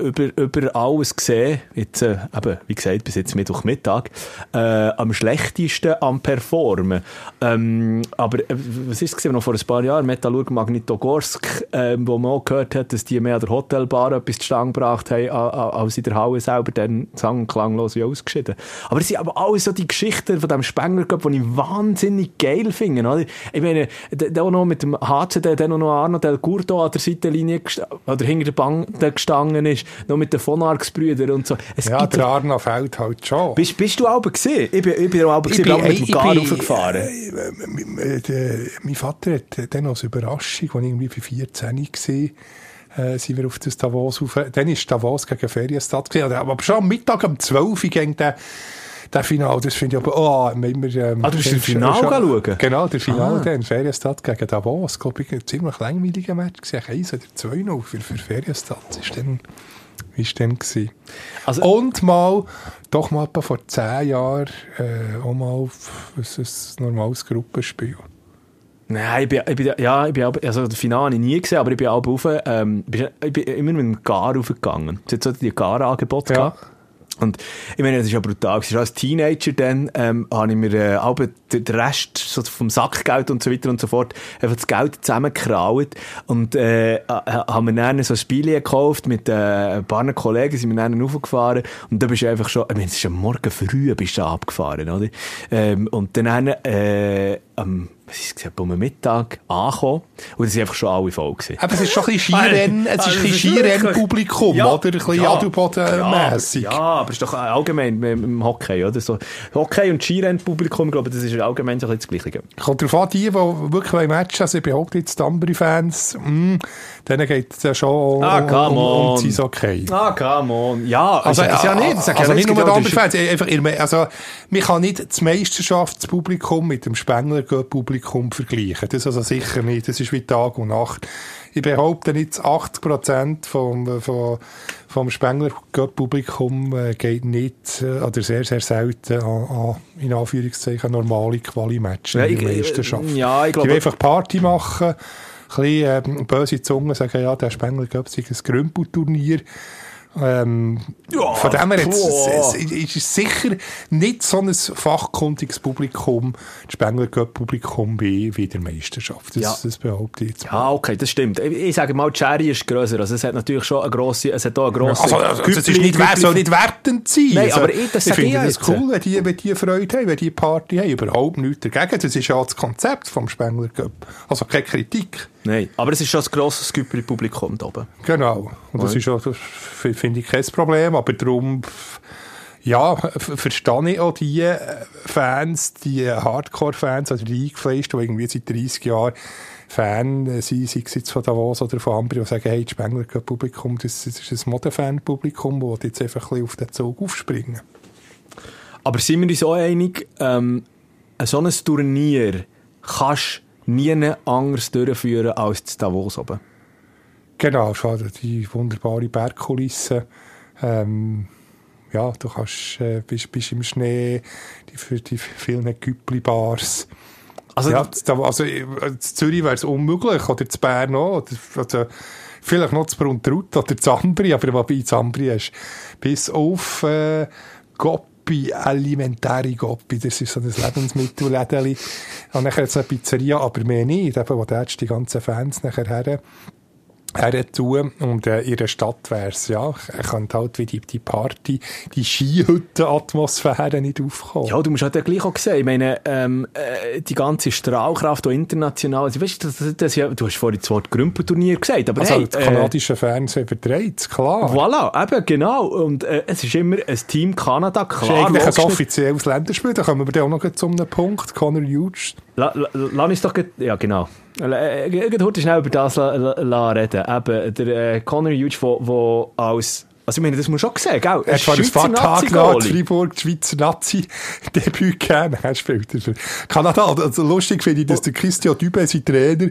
über, über alles gesehen, jetzt, äh, eben, wie gesagt, bis jetzt Mittwochmittag, äh, am schlechtesten am Performen. Ähm, aber äh, was ist es noch vor ein paar Jahren, Metallurg Magnitogorsk, ähm, wo man auch gehört hat, dass die mehr an der Hotelbar etwas zustande gebracht haben, als in der Halle selber, dann sang- und klanglos wie ausgeschieden. Aber es sind aber alles so die Geschichten von dem Spengler die ich wahnsinnig geil finde, oder? Ich meine, auch noch mit dem HCD, der noch Arno Del Curto an der Seitenlinie oder hinter der Bank der gestanden ist, noch mit den von Arx-Brüdern und so. Es Ja, gibt der Arno fällt halt schon. bist, bist du auch gesehen? Ich bin, ich bin auch gesehen, ich bin mit dem Gar raufgefahren. Äh, äh, äh, der- mein Vater hat dann als Überraschung, als ich irgendwie bei 14 war, äh, sind wir auf das Davos rauf. Dann ist Davos gegen Ferienstadt gewesen. Aber schon am Mittag um 12 Uhr ging der, der Final. Das finde ich aber, oh, immer, ähm, Ah, du bist im Final schauen? Genau, der Final Ah. dann, Ferienstadt gegen Davos. Glaube ich, ein ziemlich langweiliger Match gewesen. 1 oder 2 für, für Ferienstadt. Das ist dann, ist dann gewesen. Also- Und mal, doch mal etwa vor 10 Jahren, äh, auch mal ein, ein normales Gruppenspiel. Nein, ich bin, ich bin, ja, ich bin also das Finale habe ich nie gesehen, aber ich bin auch rauf, ähm, ich bin immer mit dem Gar raufgegangen. Es hat so die Gar-Angebote Ja. gehabt. Und ich meine, das ist ja brutal. gewesen. Als Teenager dann ähm, habe ich mir äh, auch den Rest so vom Sackgeld und so weiter und so fort einfach das Geld zusammengekraut und äh, haben mir dann so ein Spiel gekauft mit äh, ein paar Kollegen, sind wir dann raufgefahren und da bist du einfach schon, ich meine, es ist am Morgen früh bist du abgefahren, oder? Ähm, und dann äh, am was ist gesagt, um Mittag angekommen und es sind einfach schon alle voll gewesen. Aber es ist schon ein bisschen Skirennen, es ist ein bisschen Skirennpublikum, Ja. oder? Ein bisschen Ja. Adelboden-mässig. Ja, aber es ist doch allgemein dem Hockey, oder? So, Hockey und Skirennpublikum, ich glaube, das ist allgemein so ein bisschen das Gleiche. Kommt darauf an, die, die wirklich ein Match also ich behaupte jetzt die Ambri-Fans, mm, denen geht es ja schon Ah, um, um, um das okay. Ah, come on. Ja, Also, das ja nicht. Also ja nicht nur die Ambri-Fans, einfach, also, man kann nicht das Meisterschaftspublikum mit dem Spengler-Publikum vergleichen. Das also sicher nicht. Das ist wie Tag und Nacht. Ich behaupte jetzt 80% vom, vom, vom Spengler-Publikum äh, geht nicht, äh, oder sehr, sehr selten an, an in Anführungszeichen, normale Quali-Matches Ja, in der Meisterschaft. ja, ich Die glaube- wollen einfach Party machen, ein bisschen ähm, böse Zungen sagen, ja, der Spengler Cup sei ein Grümpelturnier. Ähm, von dem her jetzt, boah. es, es, es ist sicher nicht so ein fachkundiges Publikum, das Spengler Cup Publikum wie, wie der Meisterschaft. Das, Ja. das behaupte ich jetzt mal. Ja, okay, das stimmt. Ich, ich sage mal, die Cherry ist grösser. Also es hat natürlich schon eine grosse, es hat auch eine grosse... Also, also, es ist nicht, wer- Güppli- soll nicht wertend sein. Nein, also, aber ich- das ich finde das jetzt. cool, wenn die, wenn die Freude haben, wenn die Party haben. Überhaupt nichts dagegen. Das ist ja das Konzept vom Spengler Cup. Also keine Kritik. Nein, aber es ist schon ein grosses Güppli-Publikum da oben. Genau. Und das ist f- finde ich kein Problem, aber darum, ja, verstehe ich auch die äh, Fans, die Hardcore-Fans, also die eingefleischten, die irgendwie seit 30 Jahren Fan äh, sind, sei es jetzt von Davos oder von Ambri, die sagen, hey, das Spengler Publikum, das, das ist ein Modern-Fan-Publikum, das jetzt einfach ein bisschen auf den Zug aufspringen. Aber sind wir uns auch einig, ähm, so ein Turnier kannst nie anders durchführen als das Davos oben? Genau, schade, die wunderbare Bergkulisse. Ähm, ja, du kannst, äh, bist, bist im Schnee, die, für die vielen Güppli-Bars. Also, ja, da- also äh, in Zürich wäre es unmöglich, oder zu Bern auch. Also, vielleicht noch zu Bruntrut oder zu Ambri, aber wobei zu Ambri hast bis auf äh, Goppi, Alimentari Goppi, das ist so ein Lebensmittellädeli. Und nachher jetzt eine Pizzeria, aber mehr nicht, wo die ganzen Fans nachher her herzu und äh, in der Stadt wär's ja, er könnte halt wie die, die Party, die Skihütten-Atmosphäre nicht aufkommen. Ja, du musst halt ja gleich auch sehen, ich meine, ähm, äh, die ganze Strahlkraft, die international, also, weißt du, das, das, ja, du hast vorhin das Wort Grümpelturnier gesagt, aber also hey, das äh, kanadische Fernsehen verdreht, klar. Voilà, eben, genau. Und äh, es ist immer ein Team Kanada, Das ist klar. eigentlich ein offizielles Länderspiel, da kommen wir dann auch noch zu einem Punkt, Conor Hughes. La, la, lass uns doch, ja genau. Grad heute schnell über das reden. Eben, der äh, Conor Hughes, wo als, also ich meine, das du auch sehen, gell? Er hat ein paar Tagen nach. Freiburg die Schweizer Nazi-Debüt gegeben. Er spielt für Kanada. Also lustig finde ich, dass der Christian Dübe, sein Trainer,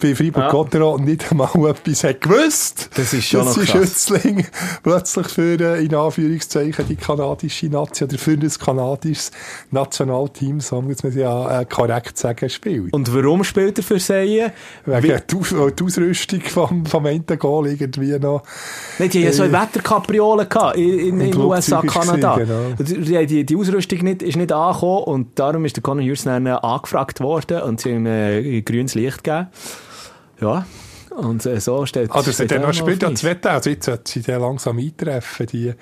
bei Freiburg-Gotteron nicht einmal etwas hat gewusst. Das ist schon dass noch krass. Schützling plötzlich für, äh, in Anführungszeichen, die kanadische Nazi oder für ein kanadisches Nationalteam, so muss man ja äh, korrekt sagen, spielt. Und warum spielt er für Seien? Wegen die, Aus- die Ausrüstung vom, vom Goal irgendwie noch. Nein, die haben ja so Äh, Wetterkapriolen gehabt in, den USA, Kanada. gewesen, genau. Die, die, die Ausrüstung nicht, ist nicht angekommen und darum ist der Conor Hughes dann äh, angefragt worden und sie haben ihm äh, grünes Licht gegeben. Ja, und äh, so steht Ah, das steht hat dann er noch gespielt, das Wetter. Also jetzt sollte sie dann langsam eintreffen, die,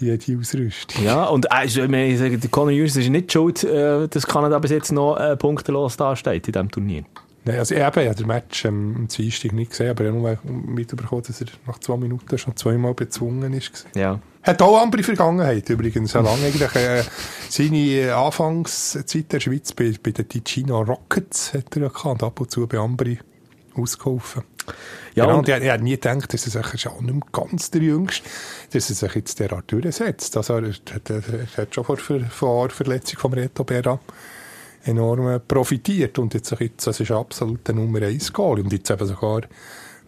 die, die Ausrüstung. Ja, und äh, ich meine, ich sage, der Conor Hughes ist nicht schuld, äh, dass Kanada bis jetzt noch äh, punktelos dasteht in diesem Turnier. Nein, also ich habe ja den Match ähm, am Dienstag nicht gesehen, aber ich habe nur mitbekommen, dass er nach zwei Minuten schon zweimal bezwungen ist. Ja. Hat auch andere Vergangenheit übrigens. So lange eigentlich äh, seine äh, Anfangszeit der Schweiz bei, bei den Ticino Rockets hat er ja gehabt und ab und zu bei Ambri ausgeholfen. Ja, genau, und- und ich, ich nie gedacht, dass er sich auch nicht ganz der Jüngste, dass er sich jetzt derart durchsetzt. Also er, er, er, er hat schon vor, vor, vor Verletzung vom Reto Berra enorm äh, profitiert und jetzt, jetzt das ist absolut der Nummer 1 Goal und jetzt eben sogar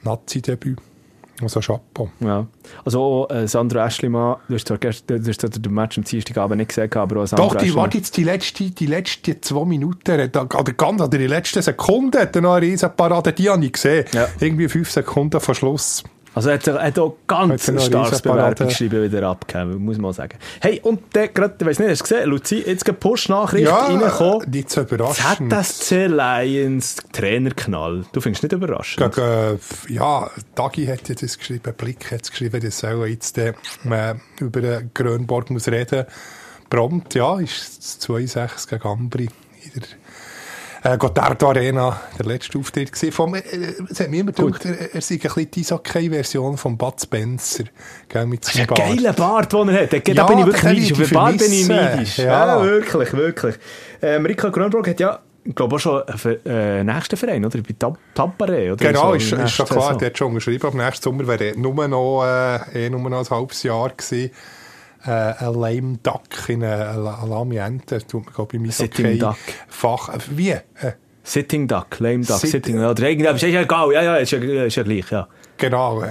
Nazi-Debüt. Also Chapeau. Ja. Also äh, Sandro Eschlimann, du hast zwar gestern, du hast den Match am Dienstagabend nicht gesehen, aber auch Sandro Doch, die, Eschlimann- warte jetzt, die letzten die letzte zwei Minuten, er- oder ganz, oder die letzten Sekunden hat er noch eine riesen Parade, die habe ich gesehen. Ja. Irgendwie fünf Sekunden vor Schluss. Also er hat, er hat auch ganz eine starkes? Bewerbungsschreiben wieder abgegeben, muss man sagen. Hey, und der gerade, ich weiss nicht, hast du gesehen, Luzi, jetzt eine Push-Nachricht reingekommen. nicht so überraschend. ZSC Lions Trainerknall. Du findest nicht überraschend? Gegen, äh, ja, Dagi hat jetzt das geschrieben, Blick hat es geschrieben, dass er jetzt äh, über Grönborg muss reden. Prompt, ja, ist es 2-6 gegen Ambri in der äh, Gotthard Arena der letzte Auftritt gewesen. Vom, äh, es hat mir immer gedacht, er, er sei ein bisschen die Eishockey-Version von Bud Spencer. Gell, mit Das ist ein Bart. geiler Bart, den er hat. Da, Ja, bin ich wirklich neidisch. Auf den Bart bin ich neidisch. Ja. Ja, wirklich, wirklich. Ähm, Rika Grönbrock hat ja, ich glaube auch schon einen Ver- äh, nächsten Verein, oder? Bei Tappare, oder? Genau, so, ist, ist schon klar, Saison. der hat schon unterschrieben. Ab nächsten Sommer wäre nur noch, äh, eh nur noch ein halbes Jahr gewesen. Ein Lame Duck in eine Lame Ente. Tut mir, glaube ich, im Sitting Duck. Fach. Wie? Sitting Duck, Lame Duck, Sit- Sitting, oder ist ja egal, ja, ja, ist ja, ist ja gleich, ja. genau. Äh,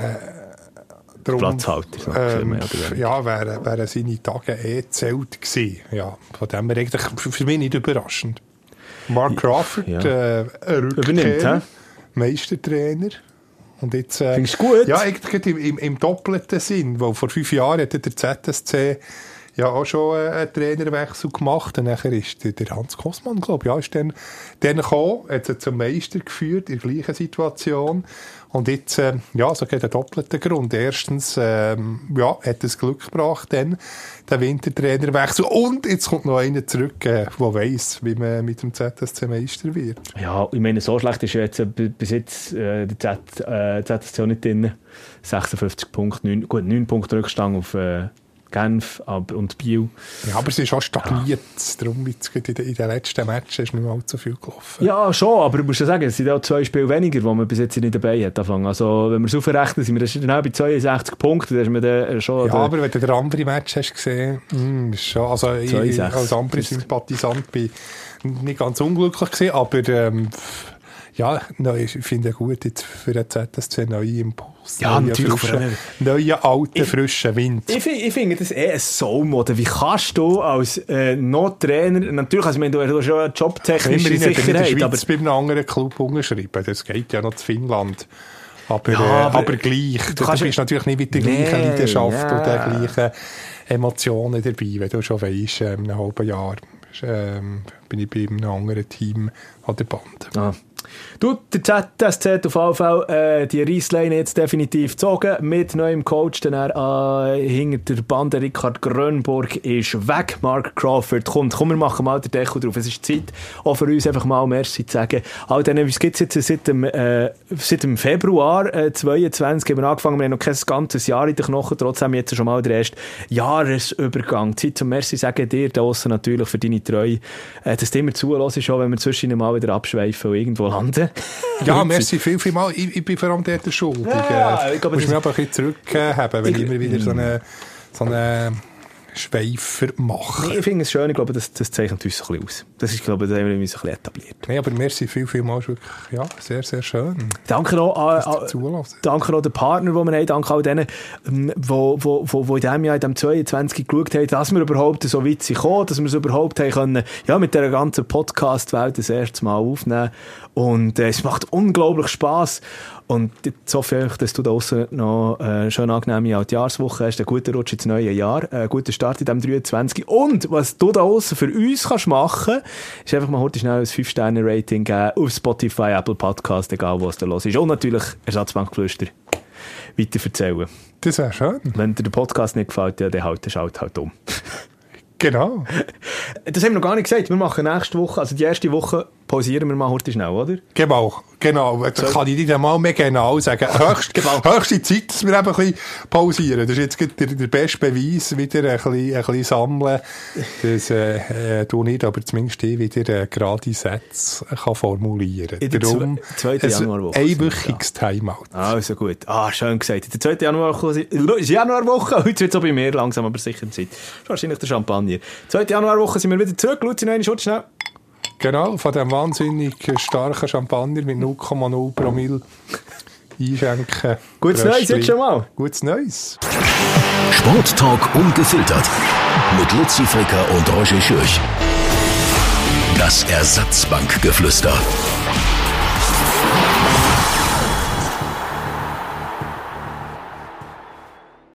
darum, Platzhalter, ähm, ja, wären wären seine Tage eh gewesen. Ja, von dem her eigentlich für, mich nicht überraschend. Mark Crawford, Ja. äh, Übernimmt, hä? Meistertrainer. Und jetzt, äh, Findest du gut? Ja, eigentlich im, im, im doppelten Sinn, weil vor fünf Jahren hat der ZSC ja auch schon äh, einen Trainerwechsel gemacht und nachher ist der, Hans Kosmann, glaube ich, ja, ist dann, dann gekommen, hat sie zum Meister geführt, in der gleichen Situation und jetzt, äh, ja, so geht der doppelte Grund. Erstens, ähm, ja, hat es Glück gebracht dann, der Wintertrainerwechsel und jetzt kommt noch einer zurück, äh, der weiss, wie man mit dem ZSC Meister wird. Ja, ich meine, so schlecht ist ja jetzt äh, bis jetzt äh, der Z, äh, ZSC nicht drin. 56 Punkte, 9, gut, 9 Punkte Rückstand auf äh, Genf ab- und Biel. Ja, aber es ist auch stagniert, darum jetzt in den, in den letzten Matches ist nicht mehr allzu viel gelaufen. Ja, schon, aber du musst ja sagen, es sind auch zwei Spiele weniger, die man bis jetzt nicht dabei hat. Angefangen. Also, wenn wir es aufrechnen, sind wir dann schnell bei 62 Punkten. Da ist man dann schon. Ja, aber wenn du den anderen Match hast gesehen, mm, ist schon, also ich, 2-6. ich, als andere Sympathisant bin nicht ganz unglücklich gewesen, aber ähm, ja, neu, ich finde gut jetzt für den ZSC neue Impuls. Ja, neue, natürlich, vor allem- neue, alten, frischen Wind. Ich, ich finde das eh ein Soulmodell. Wie kannst du als äh, noch-Trainer, natürlich, also, meine, du, du hast ja der Sicherheit, aber bei einem anderen Club unterschrieben. Das geht ja noch zu Finnland. Aber, Ja, äh, aber- aber, gleich. Du, kannst bist natürlich nicht mit der gleichen Nee, Leidenschaft ja. und der gleichen Emotionen dabei, wenn du schon weisst, äh, in einem halben Jahr ähm, bin ich bei einem anderen Team an der Band. Ah. Du, der hat auf jeden Fall äh, die Reissleine jetzt definitiv gezogen. Mit neuem Coach, dann er äh, hinter der Bande Richard Grönburg ist weg. Mark Crawford kommt. Komm, wir machen mal den Deckel drauf. Es ist Zeit, auch für uns einfach mal Merci zu sagen. All denen, es gibt jetzt seit dem, äh, seit dem Februar äh, 22 haben wir angefangen. Wir haben noch kein ganzes Jahr in den Knochen. Trotzdem jetzt schon mal den ersten Jahresübergang. Zeit zum Merci sagen dir da natürlich für deine Treue. Äh, dass du immer zuhörst, schon, wenn wir zwischen mal wieder abschweifen und irgendwo landen. Ja, merci viel, viel mal. Ich, ich bin vor allem der Schuld. Ja, ich, glaube, muss das- mich aber ein bisschen zurückhaben, wenn ich immer wieder so einen so eine Schweifer mache. Nee, ich finde es schön, ich glaube, das, das zeichnet uns ein bisschen aus. Das ist, glaube ich, das haben wir uns ein bisschen etabliert. Nee, aber merci viel, viel mal. Ist wirklich, ja, sehr, sehr schön. Danke noch an, an, danke noch den Partner, die wir haben, danke auch denen, ähm, wo, wo, wo, wo in diesem Jahr, in diesem 22 geschaut haben, dass wir überhaupt so weit sind gekommen, dass wir es überhaupt haben können, ja, mit dieser ganzen Podcast-Welt das erste Mal aufnehmen. Und äh, es macht unglaublich Spass. Und jetzt hoffe ich, dass du da draussen noch äh, schön angenehme Altjahrswoche hast, einen guten Rutsch ins neue Jahr, einen guten Start in diesem 23. Und was du da draussen für uns kannst machen, ist einfach mal heute schnell ein 5-Sterne-Rating geben auf Spotify, Apple Podcast, egal was da los ist. Und natürlich Ersatzbankflüster weiter erzählen. Das wäre schön. Wenn dir der Podcast nicht gefällt, ja, dann halt, schalt halt um. Genau. Das haben wir noch gar nicht gesagt. Wir machen nächste Woche, also die erste Woche, pausieren wir mal heute schnell, oder? Genau, genau. Da kann ich dir mal mehr genau sagen. Höchst, Höchste Zeit, dass wir eben ein bisschen pausieren. Das ist jetzt der, der beste Beweis, wieder ein bisschen, ein bisschen sammeln. Das äh, äh, du nicht, aber zumindest ich wieder äh, gerade Sätze kann formulieren der Darum zwe- Januarwoche einwöchiges Timeout. Also gut. Ah, schön gesagt. In der zweiten Januarwoche, ist Januarwoche, heute wird es auch bei mir langsam, aber sicher Zeit. Das ist wahrscheinlich der Champagner. Zweite Januarwoche sind wir wieder zurück. Luzi, noch eine Schutz schnell. Genau, von dem wahnsinnig starken Champagner mit 0,0 Promille einschenken. Gutes Neues jetzt schon mal. Gutes Neues. Sporttalk ungefiltert. Mit Luzi Fricker und Roger Schürch. Das Ersatzbankgeflüster.